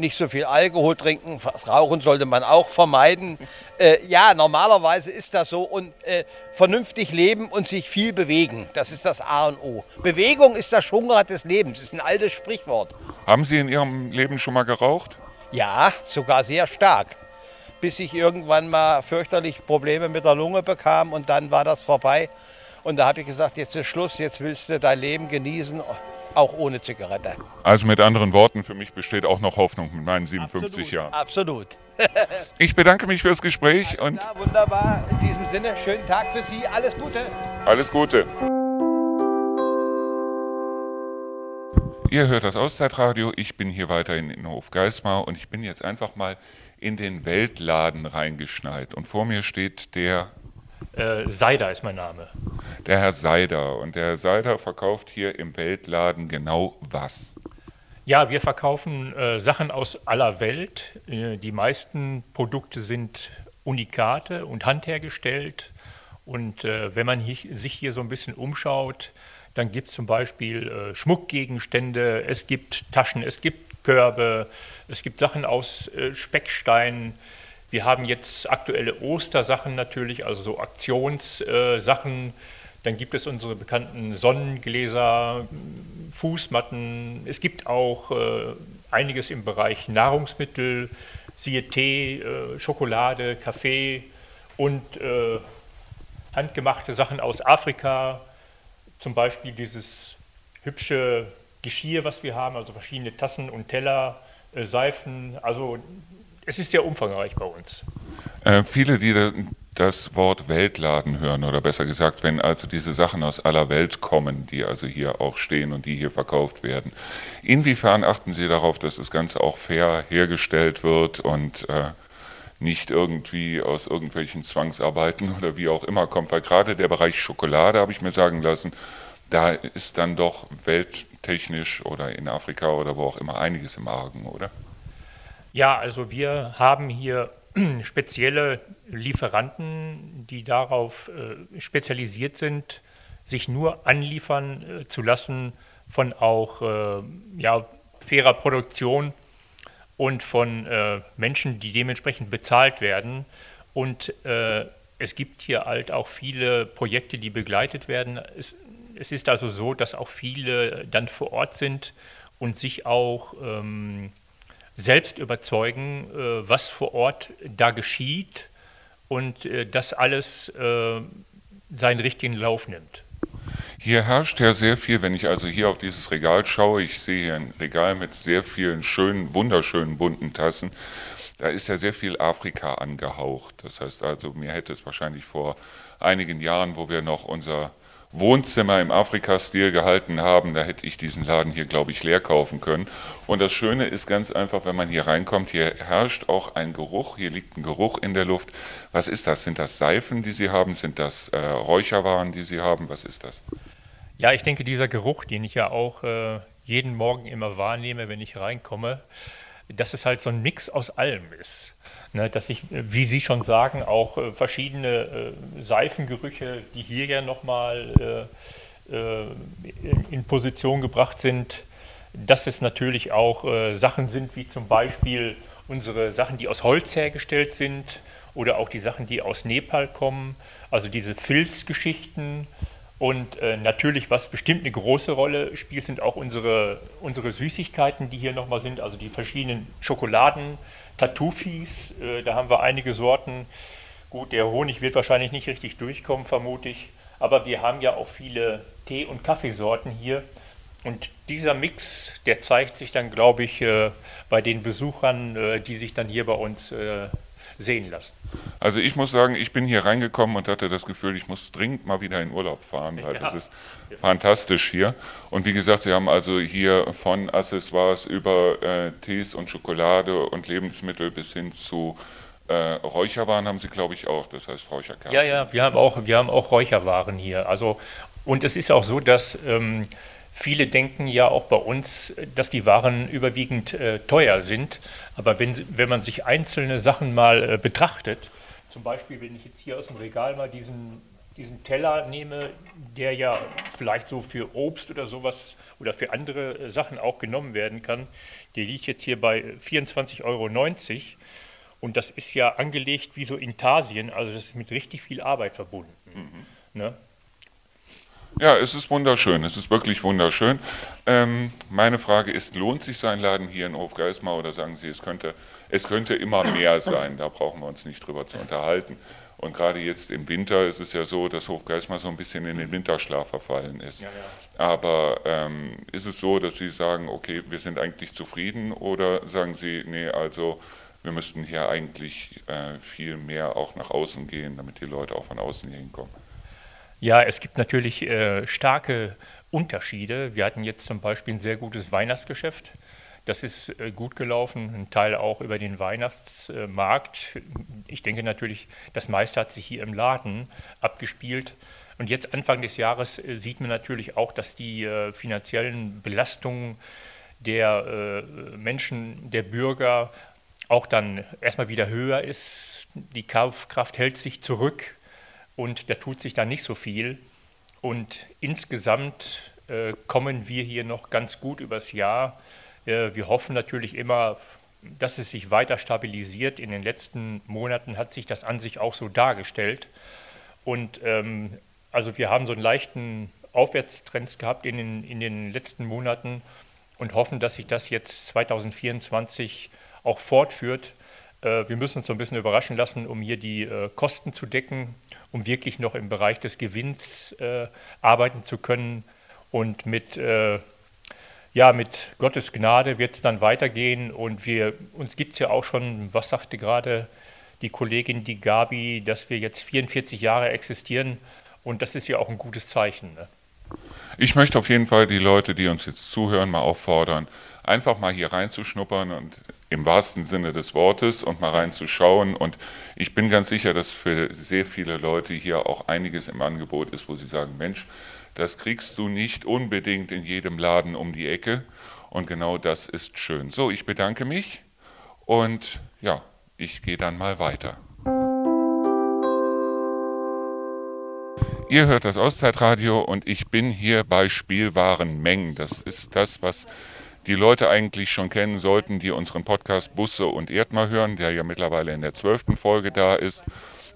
nicht so viel Alkohol trinken, Rauchen sollte man auch vermeiden. Äh, ja, normalerweise ist das so und äh, vernünftig leben und sich viel bewegen, das ist das A und O. Bewegung ist das Schwungrad des Lebens, ist ein altes Sprichwort. Haben Sie in Ihrem Leben schon mal geraucht? Ja, sogar sehr stark. Bis ich irgendwann mal fürchterlich Probleme mit der Lunge bekam und dann war das vorbei. Und da habe ich gesagt, jetzt ist Schluss, jetzt willst du dein Leben genießen auch ohne Zigarette. Also mit anderen Worten, für mich besteht auch noch Hoffnung mit meinen 57 absolut, Jahren. Absolut. [LAUGHS] ich bedanke mich fürs Gespräch Alles und klar, wunderbar. In diesem Sinne, schönen Tag für Sie. Alles Gute. Alles Gute. Ihr hört das Auszeitradio. Ich bin hier weiterhin in Hofgeismar und ich bin jetzt einfach mal in den Weltladen reingeschneit. Und vor mir steht der äh, Seider ist mein Name. Der Herr Seider. Und der Herr Seider verkauft hier im Weltladen genau was? Ja, wir verkaufen äh, Sachen aus aller Welt. Äh, die meisten Produkte sind Unikate und handhergestellt. Und äh, wenn man hier, sich hier so ein bisschen umschaut, Dann gibt es zum Beispiel äh, Schmuckgegenstände, es gibt Taschen, es gibt Körbe, es gibt Sachen aus äh, Speckstein. Wir haben jetzt aktuelle Ostersachen natürlich, also so Aktionssachen. Dann gibt es unsere bekannten Sonnengläser, Fußmatten. Es gibt auch äh, einiges im Bereich Nahrungsmittel, siehe Tee, äh, Schokolade, Kaffee und äh, handgemachte Sachen aus Afrika, zum Beispiel dieses hübsche Geschirr, was wir haben, also verschiedene Tassen und Teller, Seifen. Also es ist sehr umfangreich bei uns. Äh, viele, die das Wort Weltladen hören, oder besser gesagt, wenn also diese Sachen aus aller Welt kommen, die also hier auch stehen und die hier verkauft werden, inwiefern achten Sie darauf, dass das Ganze auch fair hergestellt wird und äh, nicht irgendwie aus irgendwelchen Zwangsarbeiten [LAUGHS] oder wie auch immer kommt? Weil gerade der Bereich Schokolade, habe ich mir sagen lassen, da ist dann doch welttechnisch oder in Afrika oder wo auch immer einiges im Argen, oder? Ja, also wir haben hier [CLEARS THROAT] spezielle Lieferanten, die darauf äh, spezialisiert sind, sich nur anliefern äh, zu lassen von auch äh, ja, fairer Produktion und von äh, Menschen, die dementsprechend bezahlt werden. Und äh, es gibt hier halt auch viele Projekte, die begleitet werden. Es, es, ist also so, dass auch viele dann vor Ort sind und sich auch ähm, selbst überzeugen, äh, was vor Ort da geschieht und äh, das alles äh, seinen richtigen Lauf nimmt. Hier herrscht ja sehr viel, wenn ich also hier auf dieses Regal schaue, ich sehe hier ein Regal mit sehr vielen schönen, wunderschönen bunten Tassen. Da ist ja sehr viel Afrika angehaucht. Das heißt also, mir hätte es wahrscheinlich vor einigen Jahren, wo wir noch unser Wohnzimmer im Afrika-Stil gehalten haben, da hätte ich diesen Laden hier, glaube ich, leer kaufen können. Und das Schöne ist ganz einfach, wenn man hier reinkommt, hier herrscht auch ein Geruch, hier liegt ein Geruch in der Luft. Was ist das? Sind das Seifen, die Sie haben? Sind das äh, Räucherwaren, die Sie haben? Was ist das? Ja, ich denke, dieser Geruch, den ich ja auch äh, jeden Morgen immer wahrnehme, wenn ich reinkomme, dass es halt so ein Mix aus allem ist. Ne, dass ich, wie Sie schon sagen, auch äh, verschiedene äh, Seifengerüche, die hier ja nochmal äh, äh, in, in, Position gebracht sind, dass es natürlich auch äh, Sachen sind, wie zum Beispiel unsere Sachen, die aus Holz hergestellt sind oder auch die Sachen, die aus Nepal kommen, also diese Filzgeschichten. Und äh, natürlich, was bestimmt eine große Rolle spielt, sind auch unsere, unsere Süßigkeiten, die hier nochmal sind, also die verschiedenen Schokoladen, Tartufis, äh, da haben wir einige Sorten. Gut, der Honig wird wahrscheinlich nicht richtig durchkommen, vermute ich. Aber wir haben ja auch viele Tee- und Kaffeesorten hier. Und dieser Mix, der zeigt sich dann, glaube ich, äh, bei den Besuchern, äh, die sich dann hier bei uns äh, sehen lassen. Also ich muss sagen, ich bin hier reingekommen und hatte das Gefühl, ich muss dringend mal wieder in Urlaub fahren, weil ja. das ist fantastisch hier. Und wie gesagt, Sie haben also hier von Accessoires über äh, Tees und Schokolade und Lebensmittel bis hin zu äh, Räucherwaren haben Sie, glaube ich, auch. Das heißt Räucherkerzen. Ja, ja, wir haben auch, wir haben auch Räucherwaren hier. Also, und es ist auch so, dass ähm, Viele denken ja auch bei uns, dass die Waren überwiegend äh, teuer sind. Aber wenn, wenn man sich einzelne Sachen mal äh, betrachtet, zum Beispiel, wenn ich jetzt hier aus dem Regal mal diesen, diesen Teller nehme, der ja vielleicht so für Obst oder sowas oder für andere äh, Sachen auch genommen werden kann, der liegt jetzt hier bei 24,90 Euro. Und das ist ja angelegt wie so Intarsien, also das ist mit richtig viel Arbeit verbunden. Mhm. Ne? Ja, es ist wunderschön. Es ist wirklich wunderschön. Ähm, meine Frage ist, lohnt sich so ein Laden hier in Hofgeismar oder sagen Sie, es könnte, es könnte immer mehr sein? Da brauchen wir uns nicht drüber zu unterhalten. Und gerade jetzt im Winter ist es ja so, dass Hofgeismar so ein bisschen in den Winterschlaf verfallen ist. Ja, ja. Aber ähm, ist es so, dass Sie sagen, okay, wir sind eigentlich zufrieden oder sagen Sie, nee, also wir müssten hier eigentlich äh, viel mehr auch nach außen gehen, damit die Leute auch von außen hier hinkommen? Ja, es gibt natürlich äh, starke Unterschiede. Wir hatten jetzt zum Beispiel ein sehr gutes Weihnachtsgeschäft. Das ist äh, gut gelaufen, ein Teil auch über den Weihnachtsmarkt. Ich denke natürlich, das meiste hat sich hier im Laden abgespielt. Und jetzt Anfang des Jahres äh, sieht man natürlich auch, dass die äh, finanziellen Belastungen der äh, Menschen, der Bürger auch dann erstmal wieder höher ist. Die Kaufkraft hält sich zurück und da tut sich dann nicht so viel. Und insgesamt äh, kommen wir hier noch ganz gut übers Jahr. Äh, wir hoffen natürlich immer, dass es sich weiter stabilisiert. In den letzten Monaten hat sich das an sich auch so dargestellt. Und ähm, also wir haben so einen leichten Aufwärtstrend gehabt in den, in den letzten Monaten und hoffen, dass sich das jetzt 2024 auch fortführt. Äh, wir müssen uns so ein bisschen überraschen lassen, um hier die äh, Kosten zu decken, um wirklich noch im Bereich des Gewinns äh, arbeiten zu können. Und mit, ja, mit Gottes Gnade wird es dann weitergehen. Und wir, uns gibt es ja auch schon, was sagte gerade die Kollegin, die Gabi, dass wir jetzt 44 Jahre existieren. Und das ist ja auch ein gutes Zeichen. Ne? Ich möchte auf jeden Fall die Leute, die uns jetzt zuhören, mal auffordern, einfach mal hier reinzuschnuppern und im wahrsten Sinne des Wortes und mal reinzuschauen. Und ich bin ganz sicher, dass für sehr viele Leute hier auch einiges im Angebot ist, wo sie sagen, Mensch, das kriegst du nicht unbedingt in jedem Laden um die Ecke. Und genau das ist schön. So, ich bedanke mich und ja, ich gehe dann mal weiter. Ihr hört das Auszeitradio und ich bin hier bei Spielwarenmengen. Das ist das, was die Leute eigentlich schon kennen sollten, die unseren Podcast Busse und Erdmer hören, der ja mittlerweile in der zwölften Folge da ist,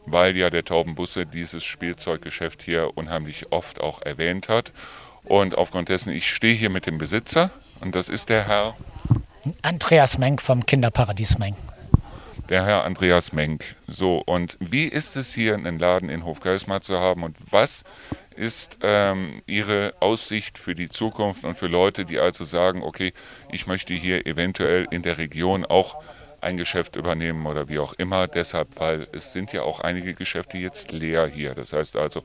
weil ja der Taubenbusse dieses Spielzeuggeschäft hier unheimlich oft auch erwähnt hat. Und aufgrund dessen, ich stehe hier mit dem Besitzer und das ist der Herr Andreas Menk vom Kinderparadies Menk der Herr Andreas Menk. So, und wie ist es hier einen Laden in Hofgeismar zu haben und was ist ähm, Ihre Aussicht für die Zukunft und für Leute, die also sagen, okay, ich möchte hier eventuell in der Region auch ein Geschäft übernehmen oder wie auch immer. Deshalb, weil es sind ja auch einige Geschäfte jetzt leer hier. Das heißt also,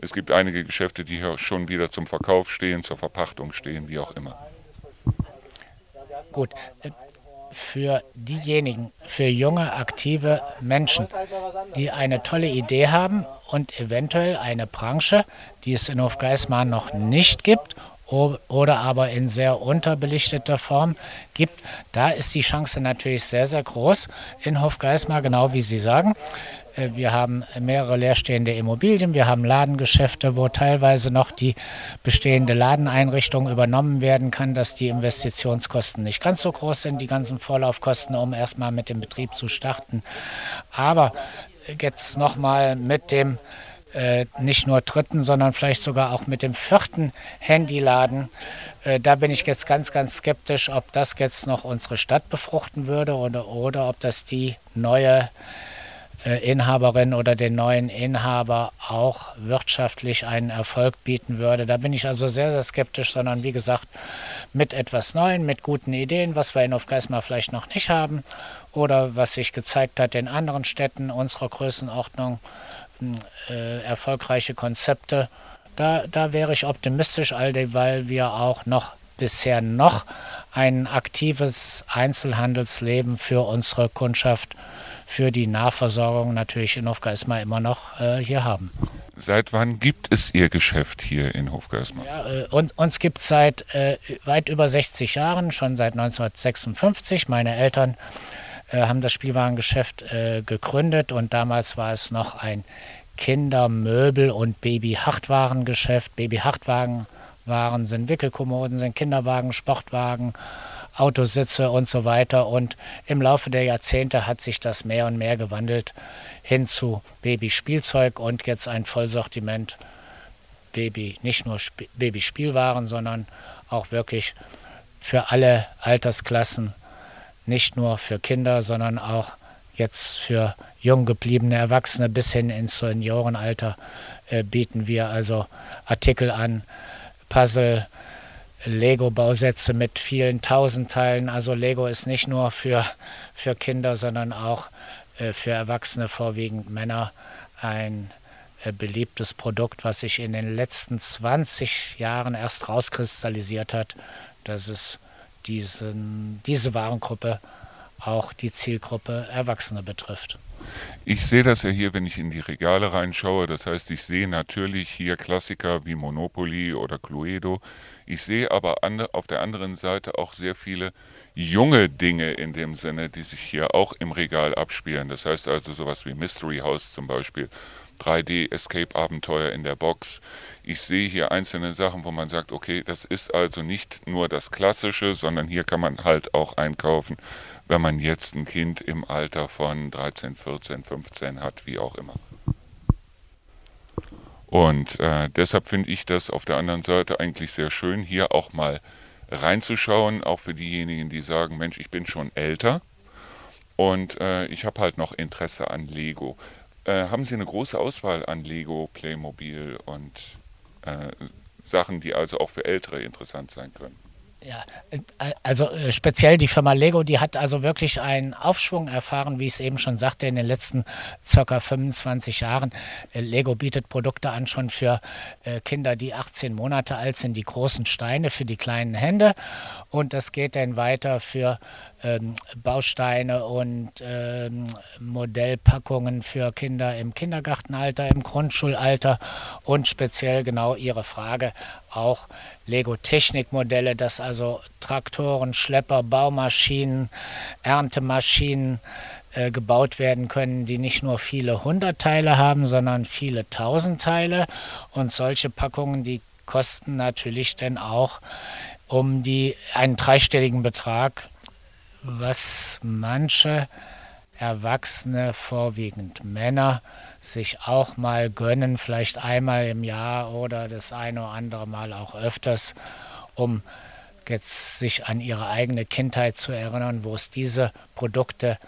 es gibt einige Geschäfte, die hier schon wieder zum Verkauf stehen, zur Verpachtung stehen, wie auch immer. Gut, für diejenigen, für junge, aktive Menschen, die eine tolle Idee haben und eventuell eine Branche, die es in Hofgeismar noch nicht gibt oder aber in sehr unterbelichteter Form gibt, da ist die Chance natürlich sehr, sehr groß in Hofgeismar, genau wie Sie sagen. Äh, wir haben mehrere leerstehende Immobilien, wir haben Ladengeschäfte, wo teilweise noch die bestehende Ladeneinrichtung übernommen werden kann, dass die Investitionskosten nicht ganz so groß sind, die ganzen Vorlaufkosten, um erstmal mit dem Betrieb zu starten. Aber jetzt nochmal mit dem äh, nicht nur dritten, sondern vielleicht sogar auch mit dem vierten Handyladen. Äh, da bin ich jetzt ganz, ganz skeptisch, ob das jetzt noch unsere Stadt befruchten würde oder, oder ob das die neue Inhaberin oder den neuen Inhaber auch wirtschaftlich einen Erfolg bieten würde. Da bin ich also sehr, sehr skeptisch, sondern wie gesagt, mit etwas Neuen, mit guten Ideen, was wir in Hofgeismar vielleicht noch nicht haben oder was sich gezeigt hat in anderen Städten unserer Größenordnung, äh, erfolgreiche Konzepte. Da, da wäre ich optimistisch, weil wir auch noch bisher noch ein aktives Einzelhandelsleben für unsere Kundschaft für die Nahversorgung natürlich in Hofgeismar immer noch äh, hier haben. Seit wann gibt es Ihr Geschäft hier in Hofgeismar? Ja, äh, und, uns gibt es seit äh, weit über 60 Jahren, schon seit 1956. Meine Eltern äh, haben das Spielwarengeschäft äh, gegründet und damals war es noch ein Kindermöbel- und Baby-Hartwarengeschäft. Baby-Hartwagen waren sind Wickelkommoden, sind Kinderwagen, Sportwagen Autositze und so weiter. Und im Laufe der Jahrzehnte hat sich das mehr und mehr gewandelt hin zu Babyspielzeug und jetzt ein Vollsortiment Baby, nicht nur Sp Babyspielwaren, sondern auch wirklich für alle Altersklassen, nicht nur für Kinder, sondern auch jetzt für jung gebliebene Erwachsene bis hin ins Seniorenalter äh, bieten wir also Artikel an, Puzzle, Lego-Bausätze mit vielen tausend Teilen. Also Lego ist nicht nur für, für Kinder, sondern auch äh, für Erwachsene, vorwiegend Männer, ein äh, beliebtes Produkt, was sich in den letzten 20 Jahren erst rauskristallisiert hat, dass es diesen, diese Warengruppe auch die Zielgruppe Erwachsene betrifft. Ich sehe das ja hier, wenn ich in die Regale reinschaue. Das heißt, ich sehe natürlich hier Klassiker wie Monopoly oder Cluedo. Ich sehe aber auf der anderen Seite auch sehr viele junge Dinge in dem Sinne, die sich hier auch im Regal abspielen. Das heißt also sowas wie Mystery House zum Beispiel, 3D-Escape-Abenteuer in der Box. Ich sehe hier einzelne Sachen, wo man sagt, okay, das ist also nicht nur das Klassische, sondern hier kann man halt auch einkaufen, wenn man jetzt ein Kind im Alter von 13, 14, 15 hat, wie auch immer. Und äh, deshalb finde ich das auf der anderen Seite eigentlich sehr schön, hier auch mal reinzuschauen, auch für diejenigen, die sagen, Mensch, ich bin schon älter und äh, ich habe halt noch Interesse an Lego. Äh, haben Sie eine große Auswahl an Lego, Playmobil und äh, Sachen, die also auch für Ältere interessant sein können? Ja, äh, also äh, speziell die Firma Lego, die hat also wirklich einen Aufschwung erfahren, wie ich es eben schon sagte, in den letzten circa 25 Jahren. Äh, Lego bietet Produkte an schon für Kinder, die 18 Monate alt sind, die großen Steine für die kleinen Hände. Und das geht dann weiter für ähm, Bausteine und ähm, Modellpackungen für Kinder im Kindergartenalter, im Grundschulalter und speziell genau Ihre Frage auch Lego-Technikmodelle, dass also Traktoren, Schlepper, Baumaschinen, Erntemaschinen äh, gebaut werden können, die nicht nur viele hundert Teile haben, sondern viele tausend Teile. Und solche Packungen, die kosten natürlich dann auch um die einen dreistelligen Betrag was manche Erwachsene, vorwiegend Männer, sich auch mal gönnen, vielleicht einmal im Jahr oder das eine oder andere Mal auch öfters, um jetzt sich an ihre eigene Kindheit zu erinnern, wo es diese Produkte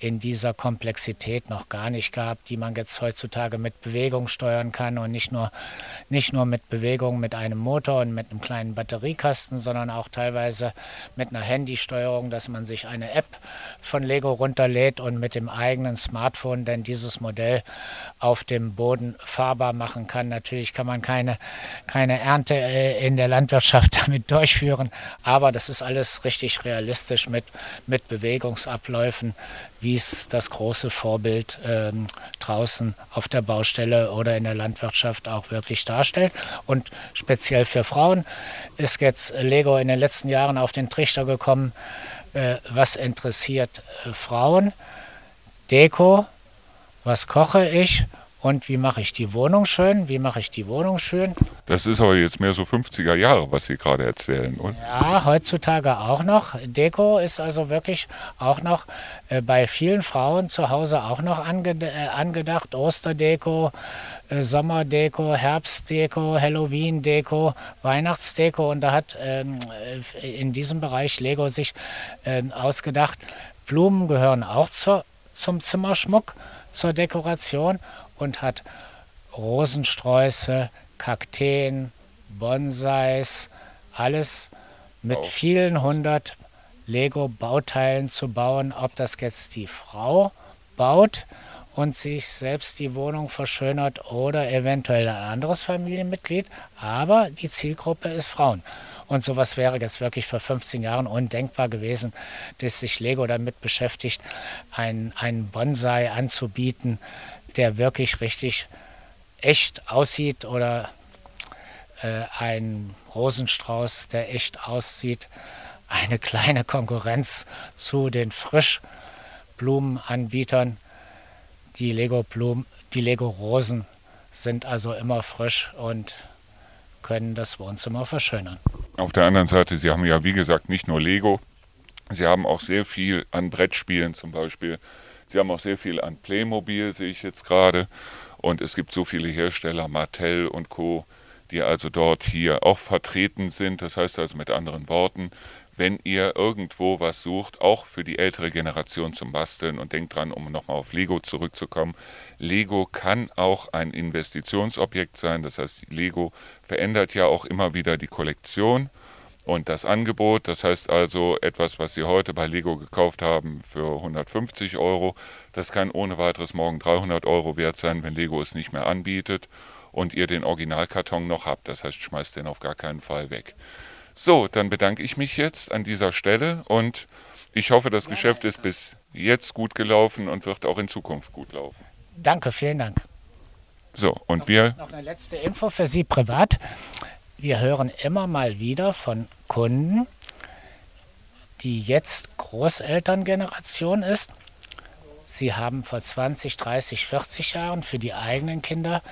in dieser Komplexität noch gar nicht gab, die man jetzt heutzutage mit Bewegung steuern kann und nicht nur, nicht nur mit Bewegung mit einem Motor und mit einem kleinen Batteriekasten, sondern auch teilweise mit einer Handysteuerung, dass man sich eine App von Lego runterlädt und mit dem eigenen Smartphone dann dieses Modell auf dem Boden fahrbar machen kann. Natürlich kann man keine, keine Ernte äh, in der Landwirtschaft [LAUGHS] damit durchführen, aber das ist alles richtig realistisch mit, mit Bewegungsabläufen wie es das große Vorbild ähm, draußen auf der Baustelle oder in der Landwirtschaft auch wirklich darstellt. Und speziell für Frauen ist jetzt Lego in den letzten Jahren auf den Trichter gekommen, äh, was interessiert äh, Frauen? Deko, was koche ich und wie mache ich die Wohnung schön? Wie mache ich die Wohnung schön? Das ist aber jetzt mehr so 50er Jahre, was Sie gerade erzählen, oder? Ja, heutzutage auch noch. Deko ist also wirklich auch noch äh, bei vielen Frauen zu Hause auch noch ange äh, angedacht. Osterdeko, äh, Sommerdeko, Herbstdeko, Halloween-Deko, Weihnachtsdeko. Und da hat ähm, äh, in diesem Bereich Lego sich ähm, ausgedacht, Blumen gehören auch zur, zum Zimmerschmuck, zur Dekoration und hat Rosensträuße, Kakteen, Bonsais, alles mit vielen hundert Lego-Bauteilen zu bauen. Ob das jetzt die Frau baut und sich selbst die Wohnung verschönert oder eventuell ein anderes Familienmitglied, aber die Zielgruppe ist Frauen. Und sowas wäre jetzt wirklich vor 15 Jahren undenkbar gewesen, dass sich Lego damit beschäftigt, einen Bonsai anzubieten, der wirklich richtig echt aussieht oder äh, ein Rosenstrauß, der echt aussieht. Eine kleine Konkurrenz zu den Frischblumenanbietern. Die Lego-Blumen, die Lego-Rosen sind also immer frisch und können das Wohnzimmer verschönern. Auf der anderen Seite, Sie haben ja wie gesagt nicht nur Lego, Sie haben auch sehr viel an Brettspielen zum Beispiel Sie haben auch sehr viel an Playmobil, sehe ich jetzt gerade. Und es gibt so viele Hersteller, Mattel und Co., die also dort hier auch vertreten sind. Das heißt also mit anderen Worten, wenn ihr irgendwo was sucht, auch für die ältere Generation zum Basteln und denkt dran, um nochmal auf Lego zurückzukommen, Lego kann auch ein Investitionsobjekt sein. Das heißt, Lego verändert ja auch immer wieder die Kollektion und das Angebot, das heißt also etwas, was Sie heute bei Lego gekauft haben für 150 Euro, das kann ohne weiteres morgen 300 Euro wert sein, wenn Lego es nicht mehr anbietet und ihr den Originalkarton noch habt. Das heißt, schmeißt den auf gar keinen Fall weg. So, dann bedanke ich mich jetzt an dieser Stelle und ich hoffe, das Geschäft ist bis jetzt gut gelaufen und wird auch in Zukunft gut laufen. Danke, vielen Dank. So, und noch, wir. Noch eine letzte Info für Sie privat. Wir hören immer mal wieder von Kunden, die jetzt Großelterngeneration ist, Sie haben vor 20, 30, 40 Jahren für die eigenen Kinder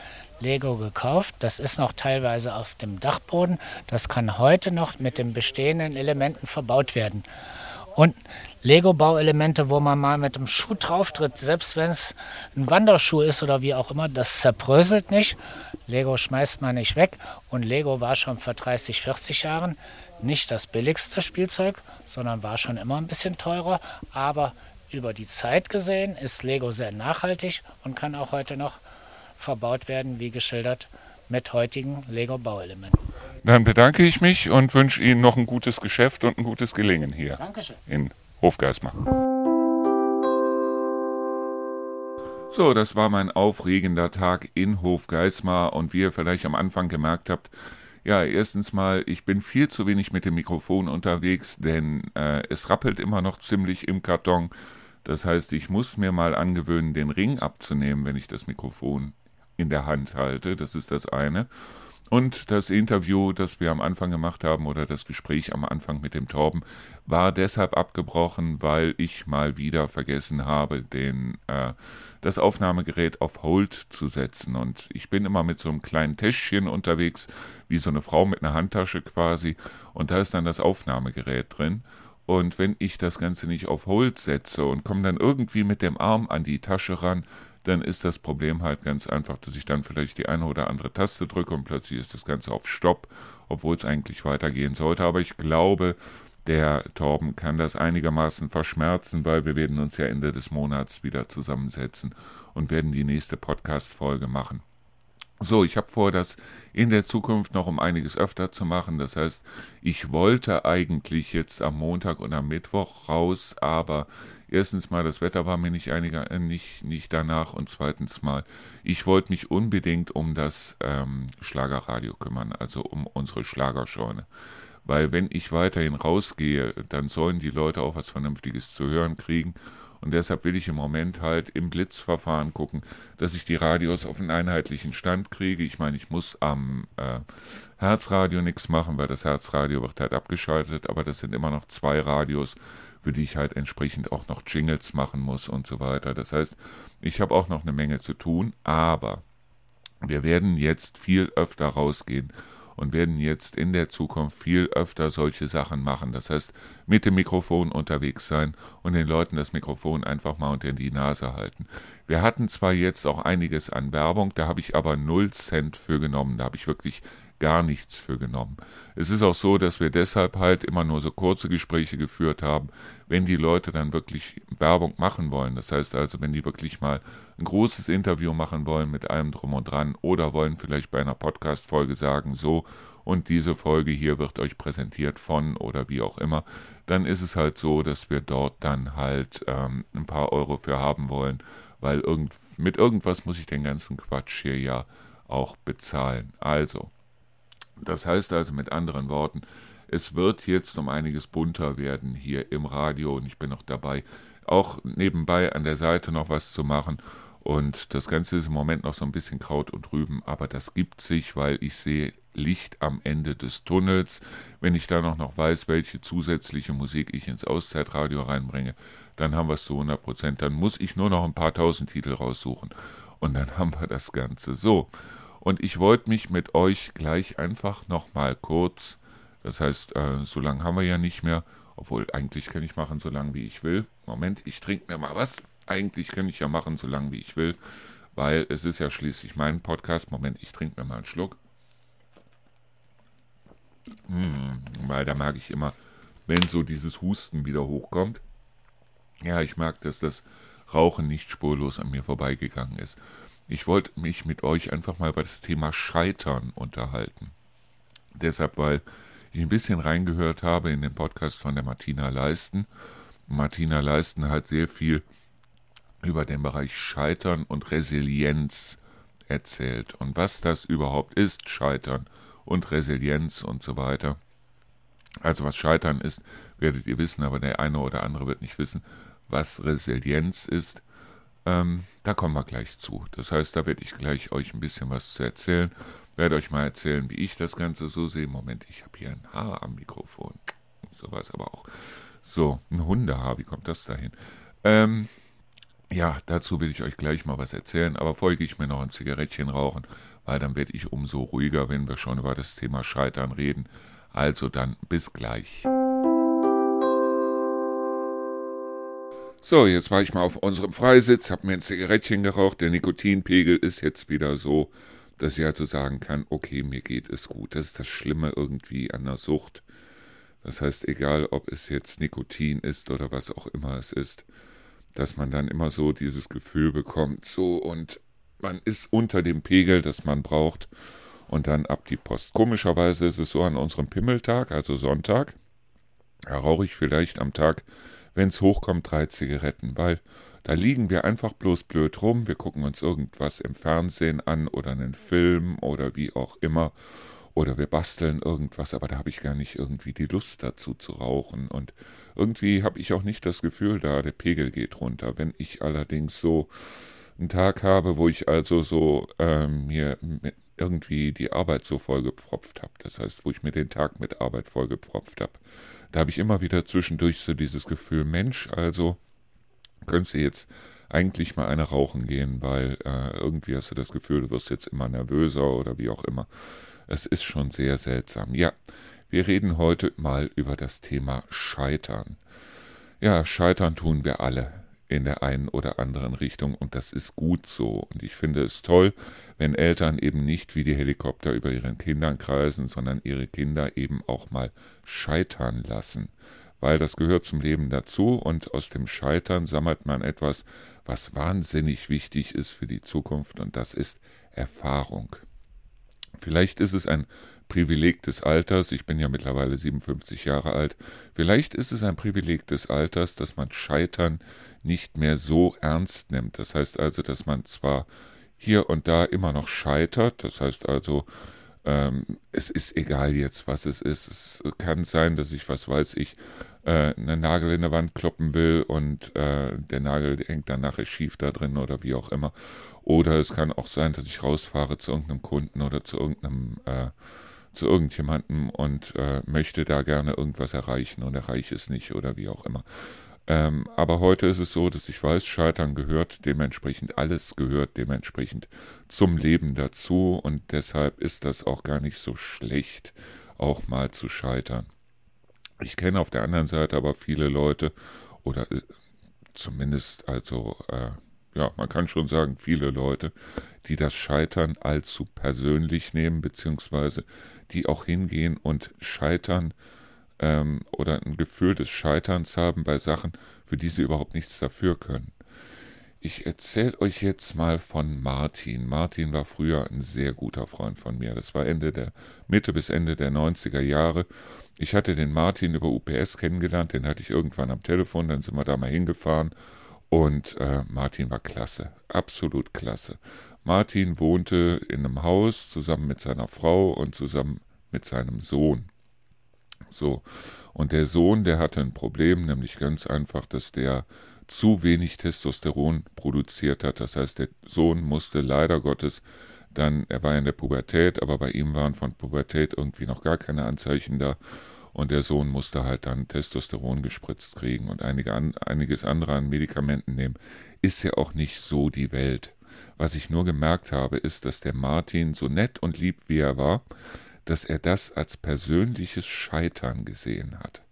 Lego gekauft. Das ist noch teilweise auf dem Dachboden. Das kann heute noch mit den bestehenden Elementen verbaut werden. Und Lego-Bauelemente, wo man mal mit dem Schuh drauf tritt, selbst wenn es ein Wanderschuh ist oder wie auch immer, das zerbröselt nicht. Lego schmeißt man nicht weg. Und Lego war schon vor 30, 40 Jahren nicht das billigste Spielzeug, sondern war schon immer ein bisschen teurer. Aber über die Zeit gesehen ist Lego sehr nachhaltig und kann auch heute noch verbaut werden, wie geschildert, mit heutigen Lego-Bauelementen. Dann bedanke ich mich und wünsche Ihnen noch ein gutes Geschäft und ein gutes Gelingen hier Dankeschön. in Hofgeismar. So, das war mein aufregender Tag in Hofgeismar und wie ihr vielleicht am Anfang gemerkt habt, ja, erstens mal, ich bin viel zu wenig mit dem Mikrofon unterwegs, denn äh, es rappelt immer noch ziemlich im Karton. Das heißt, ich muss mir mal angewöhnen, den Ring abzunehmen, wenn ich das Mikrofon in der Hand halte. Das ist das eine. Und das Interview, das wir am Anfang gemacht haben, oder das Gespräch am Anfang mit dem Torben, war deshalb abgebrochen, weil ich mal wieder vergessen habe, den, äh, das Aufnahmegerät auf Hold zu setzen. Und ich bin immer mit so einem kleinen Täschchen unterwegs, wie so eine Frau mit einer Handtasche quasi. Und da ist dann das Aufnahmegerät drin. Und wenn ich das Ganze nicht auf Hold setze und komme dann irgendwie mit dem Arm an die Tasche ran, dann ist das Problem halt ganz einfach, dass ich dann vielleicht die eine oder andere Taste drücke und plötzlich ist das Ganze auf Stopp, obwohl es eigentlich weitergehen sollte. Aber ich glaube, der Torben kann das einigermaßen verschmerzen, weil wir werden uns ja Ende des Monats wieder zusammensetzen und werden die nächste Podcast-Folge machen. So, ich habe vor, das in der Zukunft noch um einiges öfter zu machen. Das heißt, ich wollte eigentlich jetzt am Montag und am Mittwoch raus, aber erstens mal, das Wetter war mir nicht, einiger, äh, nicht, nicht danach und zweitens mal, ich wollte mich unbedingt um das ähm, Schlagerradio kümmern, also um unsere Schlagerscheune. Weil wenn ich weiterhin rausgehe, dann sollen die Leute auch was Vernünftiges zu hören kriegen und deshalb will ich im Moment halt im Blitzverfahren gucken, dass ich die Radios auf einen einheitlichen Stand kriege. Ich meine, ich muss am äh, Herzradio nichts machen, weil das Herzradio wird halt abgeschaltet, aber das sind immer noch zwei Radios, für die ich halt entsprechend auch noch Jingles machen muss und so weiter. Das heißt, ich habe auch noch eine Menge zu tun, aber wir werden jetzt viel öfter rausgehen und werden jetzt in der Zukunft viel öfter solche Sachen machen. Das heißt, mit dem Mikrofon unterwegs sein und den Leuten das Mikrofon einfach mal unter die Nase halten. Wir hatten zwar jetzt auch einiges an Werbung, da habe ich aber null Cent für genommen. Da habe ich wirklich gar nichts für genommen. Es ist auch so, dass wir deshalb halt immer nur so kurze Gespräche geführt haben, wenn die Leute dann wirklich Werbung machen wollen. Das heißt also, wenn die wirklich mal ein großes Interview machen wollen mit allem drum und dran oder wollen vielleicht bei einer Podcast-Folge sagen, so und diese Folge hier wird euch präsentiert von oder wie auch immer, dann ist es halt so, dass wir dort dann halt ähm, ein paar Euro für haben wollen, weil irgend, mit irgendwas muss ich den ganzen Quatsch hier ja auch bezahlen. Also, das heißt also mit anderen Worten, es wird jetzt um einiges bunter werden hier im Radio und ich bin noch dabei, auch nebenbei an der Seite noch was zu machen. Und das Ganze ist im Moment noch so ein bisschen Kraut und Rüben, aber das gibt sich, weil ich sehe Licht am Ende des Tunnels. Wenn ich da noch, noch weiß, welche zusätzliche Musik ich ins Auszeitradio reinbringe, dann haben wir es zu 100 Prozent. Dann muss ich nur noch ein paar tausend Titel raussuchen und dann [LAUGHS] haben wir das Ganze so. Und ich wollte mich mit euch gleich einfach nochmal kurz, das heißt, äh, so lange haben wir ja nicht mehr, obwohl eigentlich kann ich machen, so lange wie ich will. Moment, ich trinke mir mal was. Eigentlich kann ich ja machen, so lange wie ich will, weil es ist ja schließlich mein Podcast. Moment, ich trinke mir mal einen Schluck. Hm, weil da merke ich immer, wenn so dieses Husten wieder hochkommt. Ja, ich merke, dass das Rauchen nicht spurlos an mir vorbeigegangen ist. Ich wollte mich mit euch einfach mal über das Thema Scheitern unterhalten. Deshalb, weil ich ein bisschen reingehört habe in den Podcast von der Martina Leisten. Martina Leisten hat sehr viel über den Bereich Scheitern und Resilienz erzählt. Und was das überhaupt ist, Scheitern und Resilienz und so weiter. Also was Scheitern ist, werdet ihr wissen, aber der eine oder andere wird nicht wissen, was Resilienz ist. Ähm, da kommen wir gleich zu. Das heißt, da werde ich gleich euch ein bisschen was zu erzählen. Werde euch mal erzählen, wie ich das Ganze so sehe. Moment, ich habe hier ein Haar am Mikrofon. Sowas aber auch. So, ein Hundehaar, wie kommt das dahin? Ähm, Ja, dazu will ich euch gleich mal was erzählen, aber gehe ich mir noch ein Zigarettchen rauchen, weil dann werde ich umso ruhiger, wenn wir schon über das Thema Scheitern reden. Also dann bis gleich. So, jetzt war ich mal auf unserem Freisitz, habe mir ein Zigarettchen geraucht. Der Nikotinpegel ist jetzt wieder so, dass ich also sagen kann, okay, mir geht es gut. Das ist das Schlimme irgendwie an der Sucht. Das heißt, egal ob es jetzt Nikotin ist oder was auch immer es ist, dass man dann immer so dieses Gefühl bekommt, so und man ist unter dem Pegel, das man braucht und dann ab die Post. Komischerweise ist es so an unserem Pimmeltag, also Sonntag, da rauche ich vielleicht am Tag, wenn es hochkommt, drei Zigaretten, weil da liegen wir einfach bloß blöd rum, wir gucken uns irgendwas im Fernsehen an oder einen Film oder wie auch immer oder wir basteln irgendwas, aber da habe ich gar nicht irgendwie die Lust dazu zu rauchen. Und irgendwie habe ich auch nicht das Gefühl, da der Pegel geht runter. Wenn ich allerdings so einen Tag habe, wo ich also so ähm, mir irgendwie die Arbeit so vollgepfropft habe, das heißt, wo ich mir den Tag mit Arbeit vollgepfropft habe, da habe ich immer wieder zwischendurch so dieses Gefühl, Mensch, also könntest du jetzt eigentlich mal eine rauchen gehen, weil äh, irgendwie hast du das Gefühl, du wirst jetzt immer nervöser oder wie auch immer. Es ist schon sehr seltsam. Ja, wir reden heute mal über das Thema Scheitern. Ja, scheitern tun wir alle in der einen oder anderen Richtung und das ist gut so. Und ich finde es toll, wenn Eltern eben nicht wie die Helikopter über ihren Kindern kreisen, sondern ihre Kinder eben auch mal scheitern lassen. Weil das gehört zum Leben dazu und aus dem Scheitern sammelt man etwas, was wahnsinnig wichtig ist für die Zukunft und das ist Erfahrung. Vielleicht ist es ein Privileg des Alters, ich bin ja mittlerweile 57 Jahre alt, vielleicht ist es ein Privileg des Alters, dass man Scheitern nicht mehr so ernst nimmt. Das heißt also, dass man zwar hier und da immer noch scheitert, das heißt also, ähm, es ist egal jetzt, was es ist. Es kann sein, dass ich, was weiß ich, äh, einen Nagel in der Wand kloppen will und äh, der Nagel hängt dann nachher schief da drin oder wie auch immer. Oder es kann auch sein, dass ich rausfahre zu irgendeinem Kunden oder zu irgendeinem, äh, zu irgendjemandem und äh, möchte da gerne irgendwas erreichen und erreiche es nicht oder wie auch immer. Ähm, aber heute ist es so, dass ich weiß, Scheitern gehört dementsprechend, alles gehört dementsprechend zum Leben dazu und deshalb ist das auch gar nicht so schlecht, auch mal zu scheitern. Ich kenne auf der anderen Seite aber viele Leute oder äh, zumindest also äh, ja, man kann schon sagen, viele Leute, die das Scheitern allzu persönlich nehmen, beziehungsweise die auch hingehen und scheitern ähm, oder ein Gefühl des Scheiterns haben bei Sachen, für die sie überhaupt nichts dafür können. Ich erzähle euch jetzt mal von Martin. Martin war früher ein sehr guter Freund von mir. Das war Ende der Mitte bis Ende der 90er Jahre. Ich hatte den Martin über UPS kennengelernt, den hatte ich irgendwann am Telefon, dann sind wir da mal hingefahren und äh, Martin war klasse, absolut klasse. Martin wohnte in einem Haus zusammen mit seiner Frau und zusammen mit seinem Sohn. So, und der Sohn, der hatte ein Problem, nämlich ganz einfach, dass der zu wenig Testosteron produziert hat. Das heißt, der Sohn musste leider Gottes dann, er war in der Pubertät, aber bei ihm waren von Pubertät irgendwie noch gar keine Anzeichen da und der Sohn musste halt dann Testosteron gespritzt kriegen und einige an, einiges andere an Medikamenten nehmen. Ist ja auch nicht so die Welt. Was ich nur gemerkt habe, ist, dass der Martin, so nett und lieb wie er war, dass er das als persönliches Scheitern gesehen hat.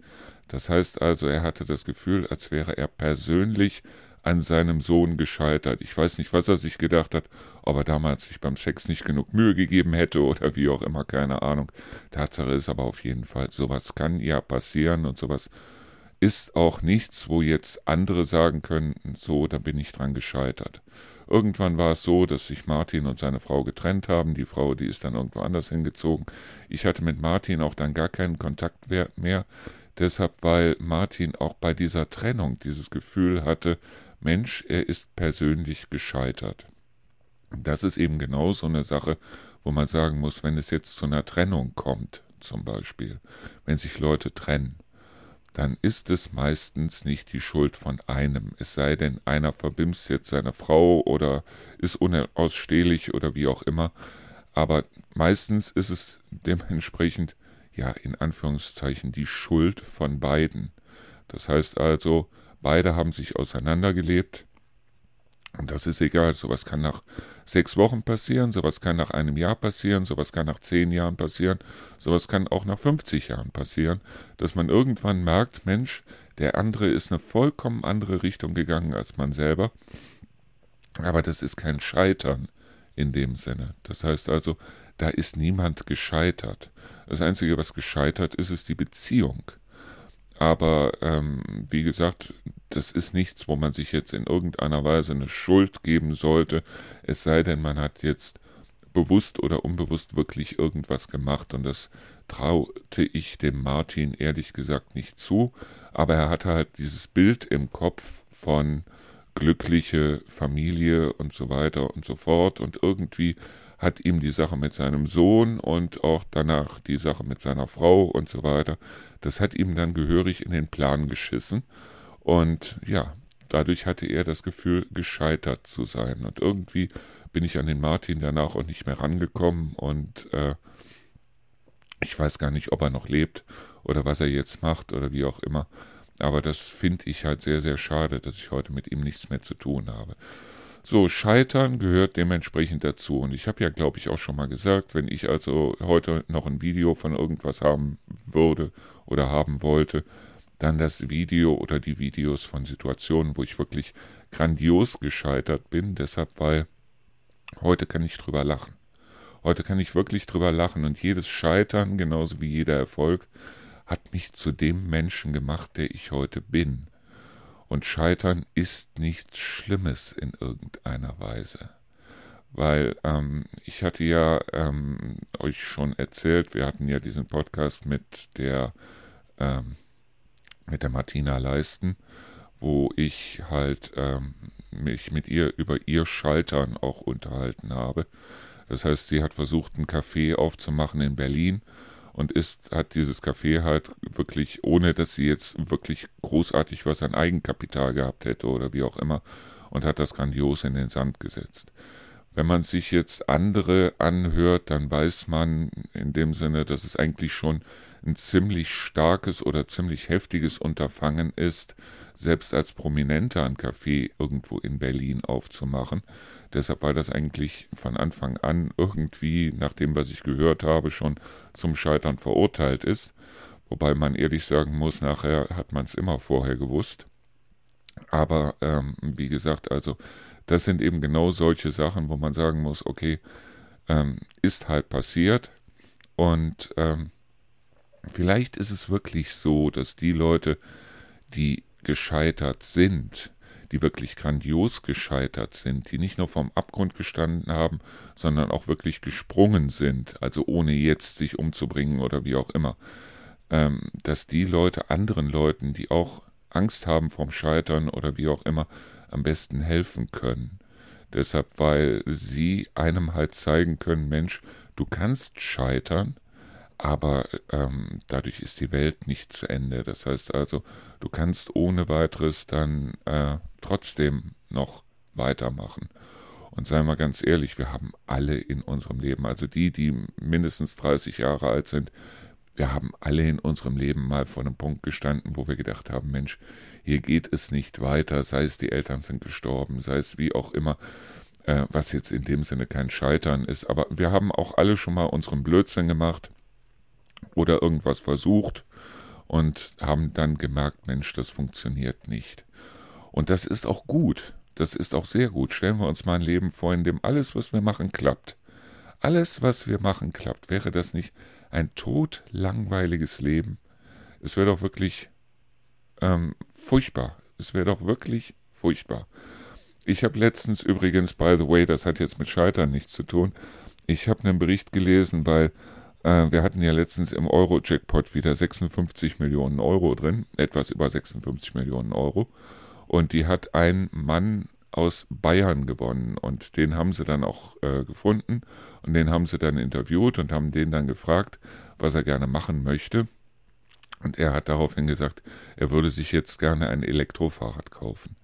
Das heißt also, er hatte das Gefühl, als wäre er persönlich an seinem Sohn gescheitert. Ich weiß nicht, was er sich gedacht hat, ob er damals sich beim Sex nicht genug Mühe gegeben hätte oder wie auch immer, keine Ahnung. Tatsache ist aber auf jeden Fall, sowas kann ja passieren und sowas ist auch nichts, wo jetzt andere sagen können, so, da bin ich dran gescheitert. Irgendwann war es so, dass sich Martin und seine Frau getrennt haben. Die Frau, die ist dann irgendwo anders hingezogen. Ich hatte mit Martin auch dann gar keinen Kontakt mehr. Deshalb, weil Martin auch bei dieser Trennung dieses Gefühl hatte, Mensch, er ist persönlich gescheitert. Das ist eben genau so eine Sache, wo man sagen muss, wenn es jetzt zu einer Trennung kommt, zum Beispiel, wenn sich Leute trennen, dann ist es meistens nicht die Schuld von einem, es sei denn, einer verbimst jetzt seine Frau oder ist unausstehlich oder wie auch immer, aber meistens ist es dementsprechend, ja, in Anführungszeichen, die Schuld von beiden. Das heißt also, Beide haben sich auseinandergelebt Und das ist egal, sowas kann nach sechs Wochen passieren, sowas kann nach einem Jahr passieren, sowas kann nach zehn Jahren passieren, sowas kann auch nach 50 Jahren passieren, dass man irgendwann merkt, Mensch, der andere ist eine vollkommen andere Richtung gegangen als man selber. Aber das ist kein Scheitern in dem Sinne. Das heißt also, da ist niemand gescheitert. Das Einzige, was gescheitert ist, ist die Beziehung. Aber ähm, wie gesagt, das ist nichts, wo man sich jetzt in irgendeiner Weise eine Schuld geben sollte, es sei denn, man hat jetzt bewusst oder unbewusst wirklich irgendwas gemacht. Und das traute ich dem Martin ehrlich gesagt nicht zu, aber er hatte halt dieses Bild im Kopf von glückliche Familie und so weiter und so fort. Und irgendwie hat ihm die Sache mit seinem Sohn und auch danach die Sache mit seiner Frau und so weiter, das hat ihm dann gehörig in den Plan geschissen. Und ja, dadurch hatte er das Gefühl, gescheitert zu sein. Und irgendwie bin ich an den Martin danach auch nicht mehr rangekommen und äh, ich weiß gar nicht, ob er noch lebt oder was er jetzt macht oder wie auch immer. Aber das finde ich halt sehr, sehr schade, dass ich heute mit ihm nichts mehr zu tun habe. So, Scheitern gehört dementsprechend dazu. Und ich habe ja, glaube ich, auch schon mal gesagt, wenn ich also heute noch ein Video von irgendwas haben würde oder haben wollte, dann das Video oder die Videos von Situationen, wo ich wirklich grandios gescheitert bin. Deshalb, weil heute kann ich drüber lachen. Heute kann ich wirklich drüber lachen und jedes Scheitern, genauso wie jeder Erfolg, hat mich zu dem Menschen gemacht, der ich heute bin. Und Scheitern ist nichts Schlimmes in irgendeiner Weise. Weil ähm, ich hatte ja ähm, euch schon erzählt, wir hatten ja diesen Podcast mit der, ähm, mit der Martina Leisten, wo ich halt ähm, mich mit ihr über ihr Scheitern auch unterhalten habe. Das heißt, sie hat versucht, ein Café aufzumachen in Berlin und ist, hat dieses Café halt wirklich, ohne dass sie jetzt wirklich großartig was an Eigenkapital gehabt hätte oder wie auch immer, und hat das grandios in den Sand gesetzt. Wenn man sich jetzt andere anhört, dann weiß man in dem Sinne, dass es eigentlich schon ein ziemlich starkes oder ziemlich heftiges Unterfangen ist, selbst als Prominenter ein Café irgendwo in Berlin aufzumachen. Deshalb war das eigentlich von Anfang an irgendwie, nach dem, was ich gehört habe, schon zum Scheitern verurteilt ist. Wobei man ehrlich sagen muss, nachher hat man es immer vorher gewusst. Aber ähm, wie gesagt, also das sind eben genau solche Sachen, wo man sagen muss, okay, ähm, ist halt passiert und ähm, vielleicht ist es wirklich so, dass die Leute, die gescheitert sind, die wirklich grandios gescheitert sind, die nicht nur vom Abgrund gestanden haben, sondern auch wirklich gesprungen sind, also ohne jetzt sich umzubringen oder wie auch immer, ähm, dass die Leute anderen Leuten, die auch Angst haben vom Scheitern oder wie auch immer, am besten helfen können. Deshalb, weil sie einem halt zeigen können, Mensch, du kannst scheitern, aber ähm, dadurch ist die Welt nicht zu Ende. Das heißt also, du kannst ohne weiteres dann äh, trotzdem noch weitermachen. Und seien wir ganz ehrlich, wir haben alle in unserem Leben, also die, die mindestens 30 Jahre alt sind, wir haben alle in unserem Leben mal vor einem Punkt gestanden, wo wir gedacht haben, Mensch, hier geht es nicht weiter, sei es die Eltern sind gestorben, sei es wie auch immer, äh, was jetzt in dem Sinne kein Scheitern ist. Aber wir haben auch alle schon mal unseren Blödsinn gemacht oder irgendwas versucht und haben dann gemerkt, Mensch, das funktioniert nicht. Und das ist auch gut. Das ist auch sehr gut. Stellen wir uns mal ein Leben vor, in dem alles, was wir machen, klappt. Alles, was wir machen, klappt. Wäre das nicht ein todlangweiliges Leben? Es wäre doch wirklich ähm, furchtbar. Es wäre doch wirklich furchtbar. Ich habe letztens übrigens, by the way, das hat jetzt mit Scheitern nichts zu tun, ich habe einen Bericht gelesen, weil äh, wir hatten ja letztens im Euro-Jackpot wieder 56 Millionen Euro drin, etwas über 56 Millionen Euro. Und die hat ein Mann aus Bayern gewonnen und den haben sie dann auch äh, gefunden und den haben sie dann interviewt und haben den dann gefragt, was er gerne machen möchte. Und er hat daraufhin gesagt, er würde sich jetzt gerne ein Elektrofahrrad kaufen.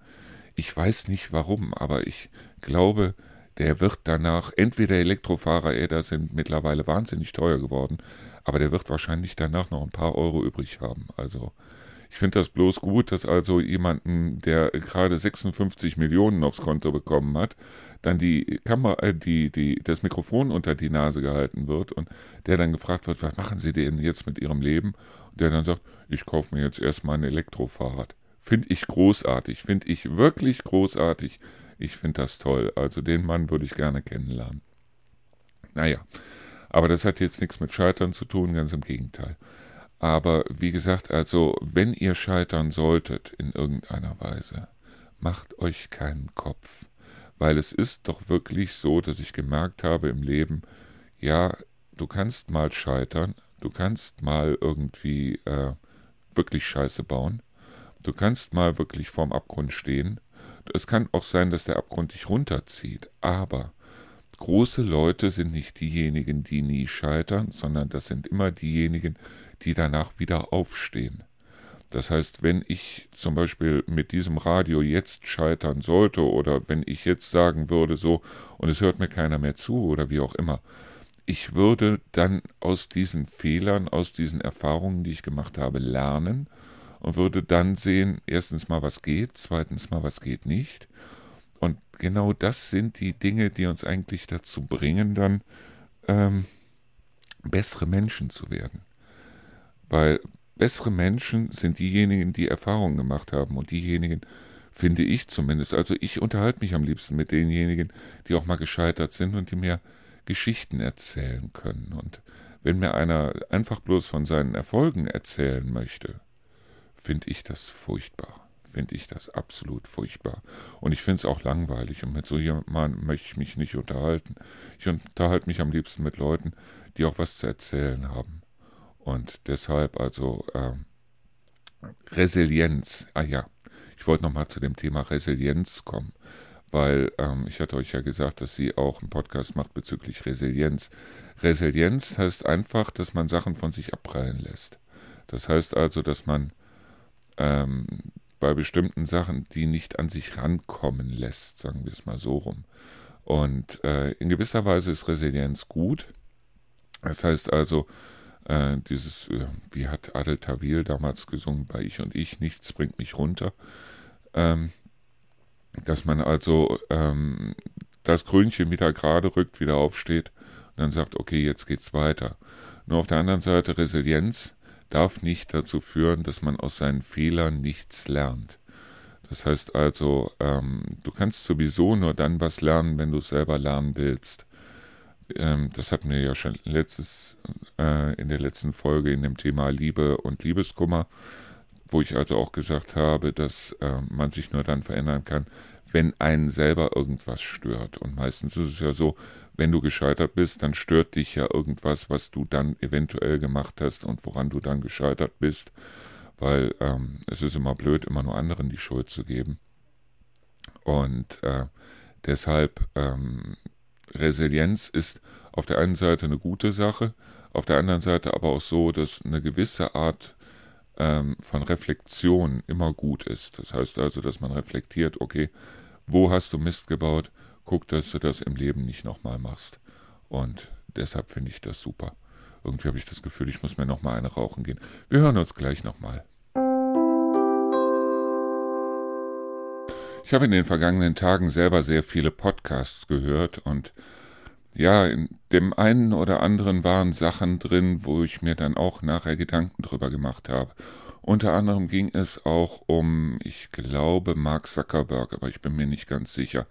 Ich weiß nicht warum, aber ich glaube, der wird danach, entweder Elektrofahrräder sind mittlerweile wahnsinnig teuer geworden, aber der wird wahrscheinlich danach noch ein paar Euro übrig haben. Also Ich finde das bloß gut, dass also jemanden, der gerade 56 Millionen aufs Konto bekommen hat, dann die Kamera, äh, die, die, das Mikrofon unter die Nase gehalten wird und der dann gefragt wird, was machen Sie denn jetzt mit Ihrem Leben? Und der dann sagt, ich kaufe mir jetzt erstmal ein Elektrofahrrad. Finde ich großartig, finde ich wirklich großartig. Ich finde das toll. Also den Mann würde ich gerne kennenlernen. Naja, aber das hat jetzt nichts mit Scheitern zu tun, ganz im Gegenteil. Aber wie gesagt, also wenn ihr scheitern solltet in irgendeiner Weise, macht euch keinen Kopf. Weil es ist doch wirklich so, dass ich gemerkt habe im Leben, ja, du kannst mal scheitern, du kannst mal irgendwie äh, wirklich Scheiße bauen, du kannst mal wirklich vorm Abgrund stehen. Es kann auch sein, dass der Abgrund dich runterzieht, aber große Leute sind nicht diejenigen, die nie scheitern, sondern das sind immer diejenigen, die danach wieder aufstehen. Das heißt, wenn ich zum Beispiel mit diesem Radio jetzt scheitern sollte oder wenn ich jetzt sagen würde, so, und es hört mir keiner mehr zu oder wie auch immer, ich würde dann aus diesen Fehlern, aus diesen Erfahrungen, die ich gemacht habe, lernen und würde dann sehen, erstens mal, was geht, zweitens mal, was geht nicht und genau das sind die Dinge, die uns eigentlich dazu bringen, dann ähm, bessere Menschen zu werden. Weil bessere Menschen sind diejenigen, die Erfahrungen gemacht haben und diejenigen, finde ich zumindest, also ich unterhalte mich am liebsten mit denjenigen, die auch mal gescheitert sind und die mir Geschichten erzählen können. Und wenn mir einer einfach bloß von seinen Erfolgen erzählen möchte, finde ich das furchtbar finde ich das absolut furchtbar. Und ich finde es auch langweilig. Und mit so jemandem möchte ich mich nicht unterhalten. Ich unterhalte mich am liebsten mit Leuten, die auch was zu erzählen haben. Und deshalb also äh, Resilienz. Ah ja, ich wollte nochmal zu dem Thema Resilienz kommen, weil ähm, ich hatte euch ja gesagt, dass sie auch einen Podcast macht bezüglich Resilienz. Resilienz heißt einfach, dass man Sachen von sich abprallen lässt. Das heißt also, dass man ähm, bei bestimmten Sachen, die nicht an sich rankommen lässt, sagen wir es mal so rum. Und äh, in gewisser Weise ist Resilienz gut. Das heißt also, äh, dieses, äh, wie hat Adel Tawil damals gesungen bei Ich und Ich, nichts bringt mich runter. Ähm, dass man also ähm, das Krönchen wieder gerade rückt, wieder aufsteht und dann sagt, okay, jetzt geht's weiter. Nur auf der anderen Seite Resilienz darf nicht dazu führen, dass man aus seinen Fehlern nichts lernt. Das heißt also, ähm, du kannst sowieso nur dann was lernen, wenn du es selber lernen willst. Ähm, das hatten wir ja schon letztes, äh, in der letzten Folge in dem Thema Liebe und Liebeskummer, wo ich also auch gesagt habe, dass äh, man sich nur dann verändern kann, wenn einen selber irgendwas stört. Und meistens ist es ja so, wenn du gescheitert bist, dann stört dich ja irgendwas, was du dann eventuell gemacht hast und woran du dann gescheitert bist, weil ähm, es ist immer blöd, immer nur anderen die Schuld zu geben. Und äh, deshalb ähm, Resilienz ist auf der einen Seite eine gute Sache, auf der anderen Seite aber auch so, dass eine gewisse Art ähm, von Reflexion immer gut ist. Das heißt also, dass man reflektiert, okay, wo hast du Mist gebaut? Guck, dass du das im Leben nicht nochmal machst. Und deshalb finde ich das super. Irgendwie habe ich das Gefühl, ich muss mir nochmal eine rauchen gehen. Wir hören uns gleich nochmal. Ich habe in den vergangenen Tagen selber sehr viele Podcasts gehört und ja, in dem einen oder anderen waren Sachen drin, wo ich mir dann auch nachher Gedanken drüber gemacht habe. Unter anderem ging es auch um, ich glaube, Mark Zuckerberg, aber ich bin mir nicht ganz sicher.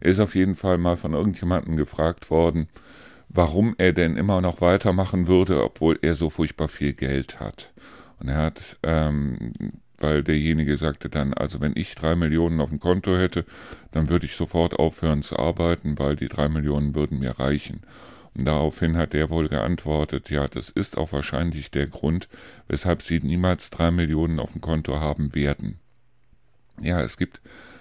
Er ist auf jeden Fall mal von irgendjemandem gefragt worden, warum er denn immer noch weitermachen würde, obwohl er so furchtbar viel Geld hat. Und er hat, ähm, weil derjenige sagte dann, also wenn ich drei Millionen auf dem Konto hätte, dann würde ich sofort aufhören zu arbeiten, weil die drei Millionen würden mir reichen. Und daraufhin hat er wohl geantwortet, ja, das ist auch wahrscheinlich der Grund, weshalb sie niemals drei Millionen auf dem Konto haben werden. Ja, es gibt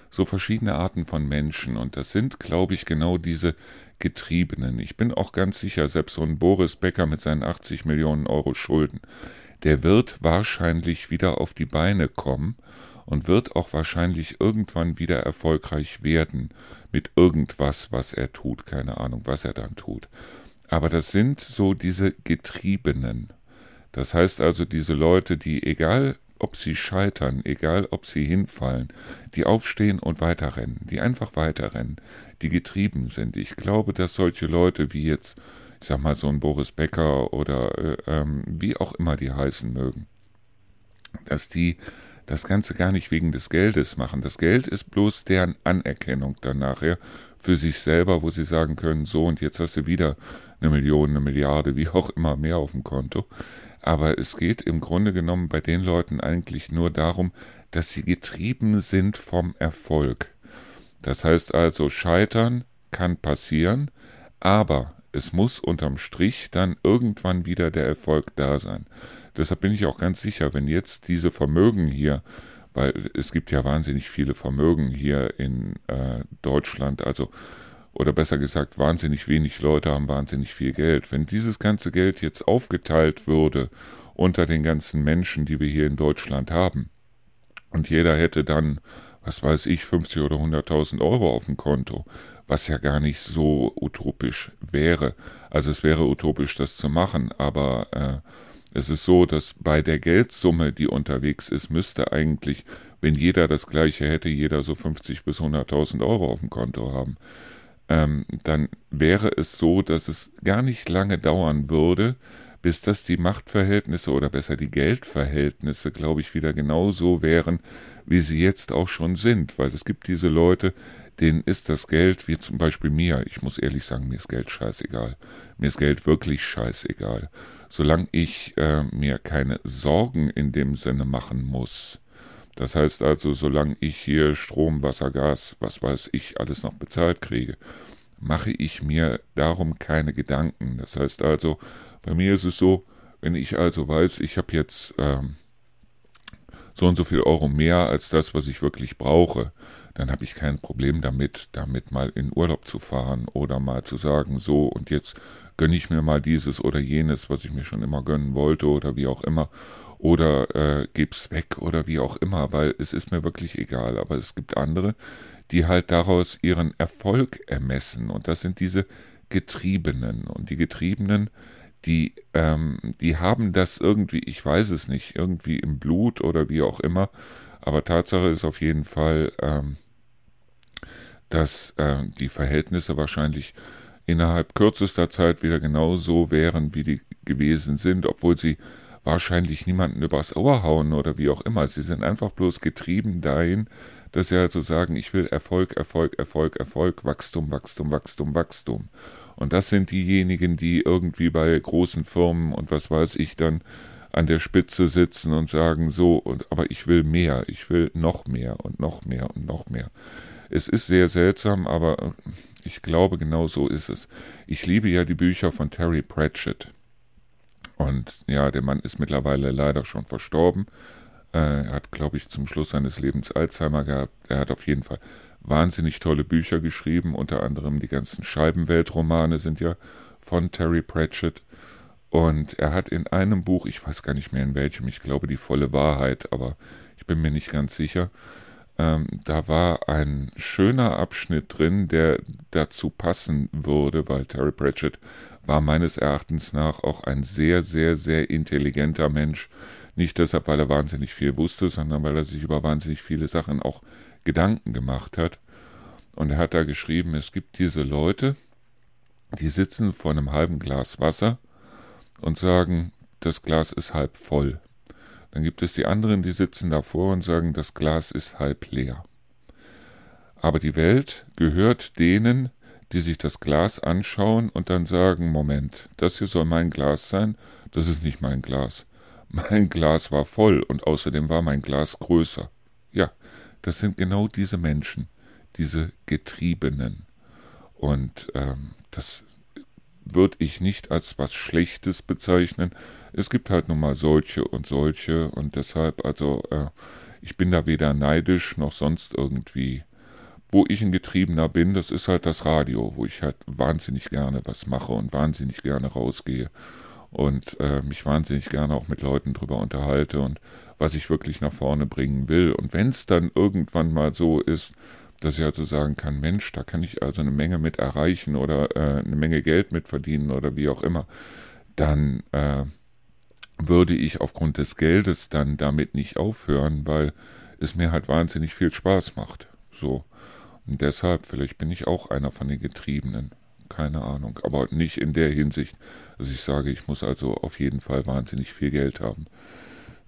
so verschiedene Arten von Menschen und das sind, glaube ich, genau diese Getriebenen. Ich bin auch ganz sicher, selbst so ein Boris Becker mit seinen 80 Millionen Euro Schulden, der wird wahrscheinlich wieder auf die Beine kommen und wird auch wahrscheinlich irgendwann wieder erfolgreich werden mit irgendwas, was er tut. Keine Ahnung, was er dann tut. Aber das sind so diese Getriebenen. Das heißt also diese Leute, die egal ob sie scheitern, egal ob sie hinfallen, die aufstehen und weiterrennen, die einfach weiterrennen, die getrieben sind. Ich glaube, dass solche Leute wie jetzt, ich sag mal, so ein Boris Becker oder äh, ähm, wie auch immer die heißen mögen, dass die das Ganze gar nicht wegen des Geldes machen. Das Geld ist bloß deren Anerkennung dann nachher für sich selber, wo sie sagen können, so und jetzt hast du wieder eine Million, eine Milliarde, wie auch immer mehr auf dem Konto. Aber es geht im Grunde genommen bei den Leuten eigentlich nur darum, dass sie getrieben sind vom Erfolg. Das heißt also, scheitern kann passieren, aber es muss unterm Strich dann irgendwann wieder der Erfolg da sein. Deshalb bin ich auch ganz sicher, wenn jetzt diese Vermögen hier, weil es gibt ja wahnsinnig viele Vermögen hier in äh, Deutschland, also oder besser gesagt, wahnsinnig wenig Leute haben wahnsinnig viel Geld. Wenn dieses ganze Geld jetzt aufgeteilt würde unter den ganzen Menschen, die wir hier in Deutschland haben, und jeder hätte dann, was weiß ich, 50 oder 100.000 Euro auf dem Konto, was ja gar nicht so utopisch wäre. Also es wäre utopisch, das zu machen, aber äh, es ist so, dass bei der Geldsumme, die unterwegs ist, müsste eigentlich, wenn jeder das gleiche hätte, jeder so 50 bis 100.000 Euro auf dem Konto haben. Ähm, dann wäre es so, dass es gar nicht lange dauern würde, bis das die Machtverhältnisse oder besser die Geldverhältnisse, glaube ich, wieder genauso wären, wie sie jetzt auch schon sind. Weil es gibt diese Leute, denen ist das Geld, wie zum Beispiel mir, ich muss ehrlich sagen, mir ist Geld scheißegal. Mir ist Geld wirklich scheißegal. Solange ich äh, mir keine Sorgen in dem Sinne machen muss. Das heißt also, solange ich hier Strom, Wasser, Gas, was weiß ich, alles noch bezahlt kriege, mache ich mir darum keine Gedanken. Das heißt also, bei mir ist es so, wenn ich also weiß, ich habe jetzt ähm, so und so viel Euro mehr als das, was ich wirklich brauche, dann habe ich kein Problem damit, damit mal in Urlaub zu fahren oder mal zu sagen, so und jetzt gönne ich mir mal dieses oder jenes, was ich mir schon immer gönnen wollte oder wie auch immer oder äh, geb's weg oder wie auch immer, weil es ist mir wirklich egal. Aber es gibt andere, die halt daraus ihren Erfolg ermessen und das sind diese Getriebenen und die Getriebenen, die, ähm, die haben das irgendwie, ich weiß es nicht, irgendwie im Blut oder wie auch immer, aber Tatsache ist auf jeden Fall, ähm, dass äh, die Verhältnisse wahrscheinlich innerhalb kürzester Zeit wieder genau so wären, wie die gewesen sind, obwohl sie wahrscheinlich niemanden übers Ohr hauen oder wie auch immer. Sie sind einfach bloß getrieben dahin, dass sie halt so sagen, ich will Erfolg, Erfolg, Erfolg, Erfolg, Wachstum, Wachstum, Wachstum, Wachstum. Und das sind diejenigen, die irgendwie bei großen Firmen und was weiß ich dann an der Spitze sitzen und sagen so, und, aber ich will mehr, ich will noch mehr und noch mehr und noch mehr. Es ist sehr seltsam, aber ich glaube, genau so ist es. Ich liebe ja die Bücher von Terry Pratchett. Und ja, der Mann ist mittlerweile leider schon verstorben. Äh, er hat, glaube ich, zum Schluss seines Lebens Alzheimer gehabt. Er hat auf jeden Fall wahnsinnig tolle Bücher geschrieben. Unter anderem die ganzen Scheibenweltromane sind ja von Terry Pratchett. Und er hat in einem Buch, ich weiß gar nicht mehr in welchem, ich glaube die volle Wahrheit, aber ich bin mir nicht ganz sicher, ähm, da war ein schöner Abschnitt drin, der dazu passen würde, weil Terry Pratchett war meines Erachtens nach auch ein sehr, sehr, sehr intelligenter Mensch. Nicht deshalb, weil er wahnsinnig viel wusste, sondern weil er sich über wahnsinnig viele Sachen auch Gedanken gemacht hat. Und er hat da geschrieben, es gibt diese Leute, die sitzen vor einem halben Glas Wasser und sagen, das Glas ist halb voll. Dann gibt es die anderen, die sitzen davor und sagen, das Glas ist halb leer. Aber die Welt gehört denen, die sich das Glas anschauen und dann sagen, Moment, das hier soll mein Glas sein, das ist nicht mein Glas. Mein Glas war voll und außerdem war mein Glas größer. Ja, das sind genau diese Menschen, diese Getriebenen. Und ähm, das würde ich nicht als was Schlechtes bezeichnen. Es gibt halt nun mal solche und solche und deshalb, also äh, ich bin da weder neidisch noch sonst irgendwie. Wo ich ein Getriebener bin, das ist halt das Radio, wo ich halt wahnsinnig gerne was mache und wahnsinnig gerne rausgehe und äh, mich wahnsinnig gerne auch mit Leuten drüber unterhalte und was ich wirklich nach vorne bringen will. Und wenn es dann irgendwann mal so ist, dass ich also sagen kann, Mensch, da kann ich also eine Menge mit erreichen oder äh, eine Menge Geld mit verdienen oder wie auch immer, dann äh, würde ich aufgrund des Geldes dann damit nicht aufhören, weil es mir halt wahnsinnig viel Spaß macht. So. Und deshalb, vielleicht bin ich auch einer von den Getriebenen. Keine Ahnung. Aber nicht in der Hinsicht, dass ich sage, ich muss also auf jeden Fall wahnsinnig viel Geld haben.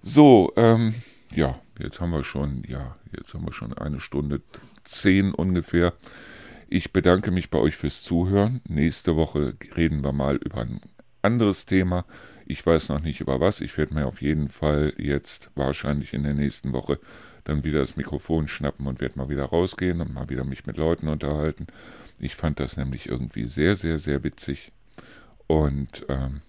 So, ähm, ja, jetzt haben wir schon, ja, jetzt haben wir schon eine Stunde zehn ungefähr. Ich bedanke mich bei euch fürs Zuhören. Nächste Woche reden wir mal über ein anderes Thema. Ich weiß noch nicht über was. Ich werde mir auf jeden Fall jetzt wahrscheinlich in der nächsten Woche dann wieder das Mikrofon schnappen und werde mal wieder rausgehen und mal wieder mich mit Leuten unterhalten. Ich fand das nämlich irgendwie sehr, sehr, sehr witzig. Und ähm,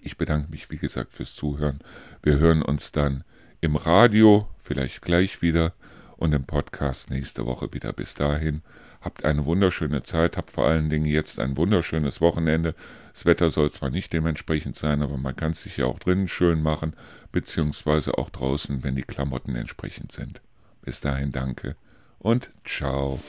ich bedanke mich, wie gesagt, fürs Zuhören. Wir hören uns dann im Radio, vielleicht gleich wieder und im Podcast nächste Woche wieder. Bis dahin, habt eine wunderschöne Zeit, habt vor allen Dingen jetzt ein wunderschönes Wochenende. Das Wetter soll zwar nicht dementsprechend sein, aber man kann es sich ja auch drinnen schön machen, beziehungsweise auch draußen, wenn die Klamotten entsprechend sind. Bis dahin danke und ciao.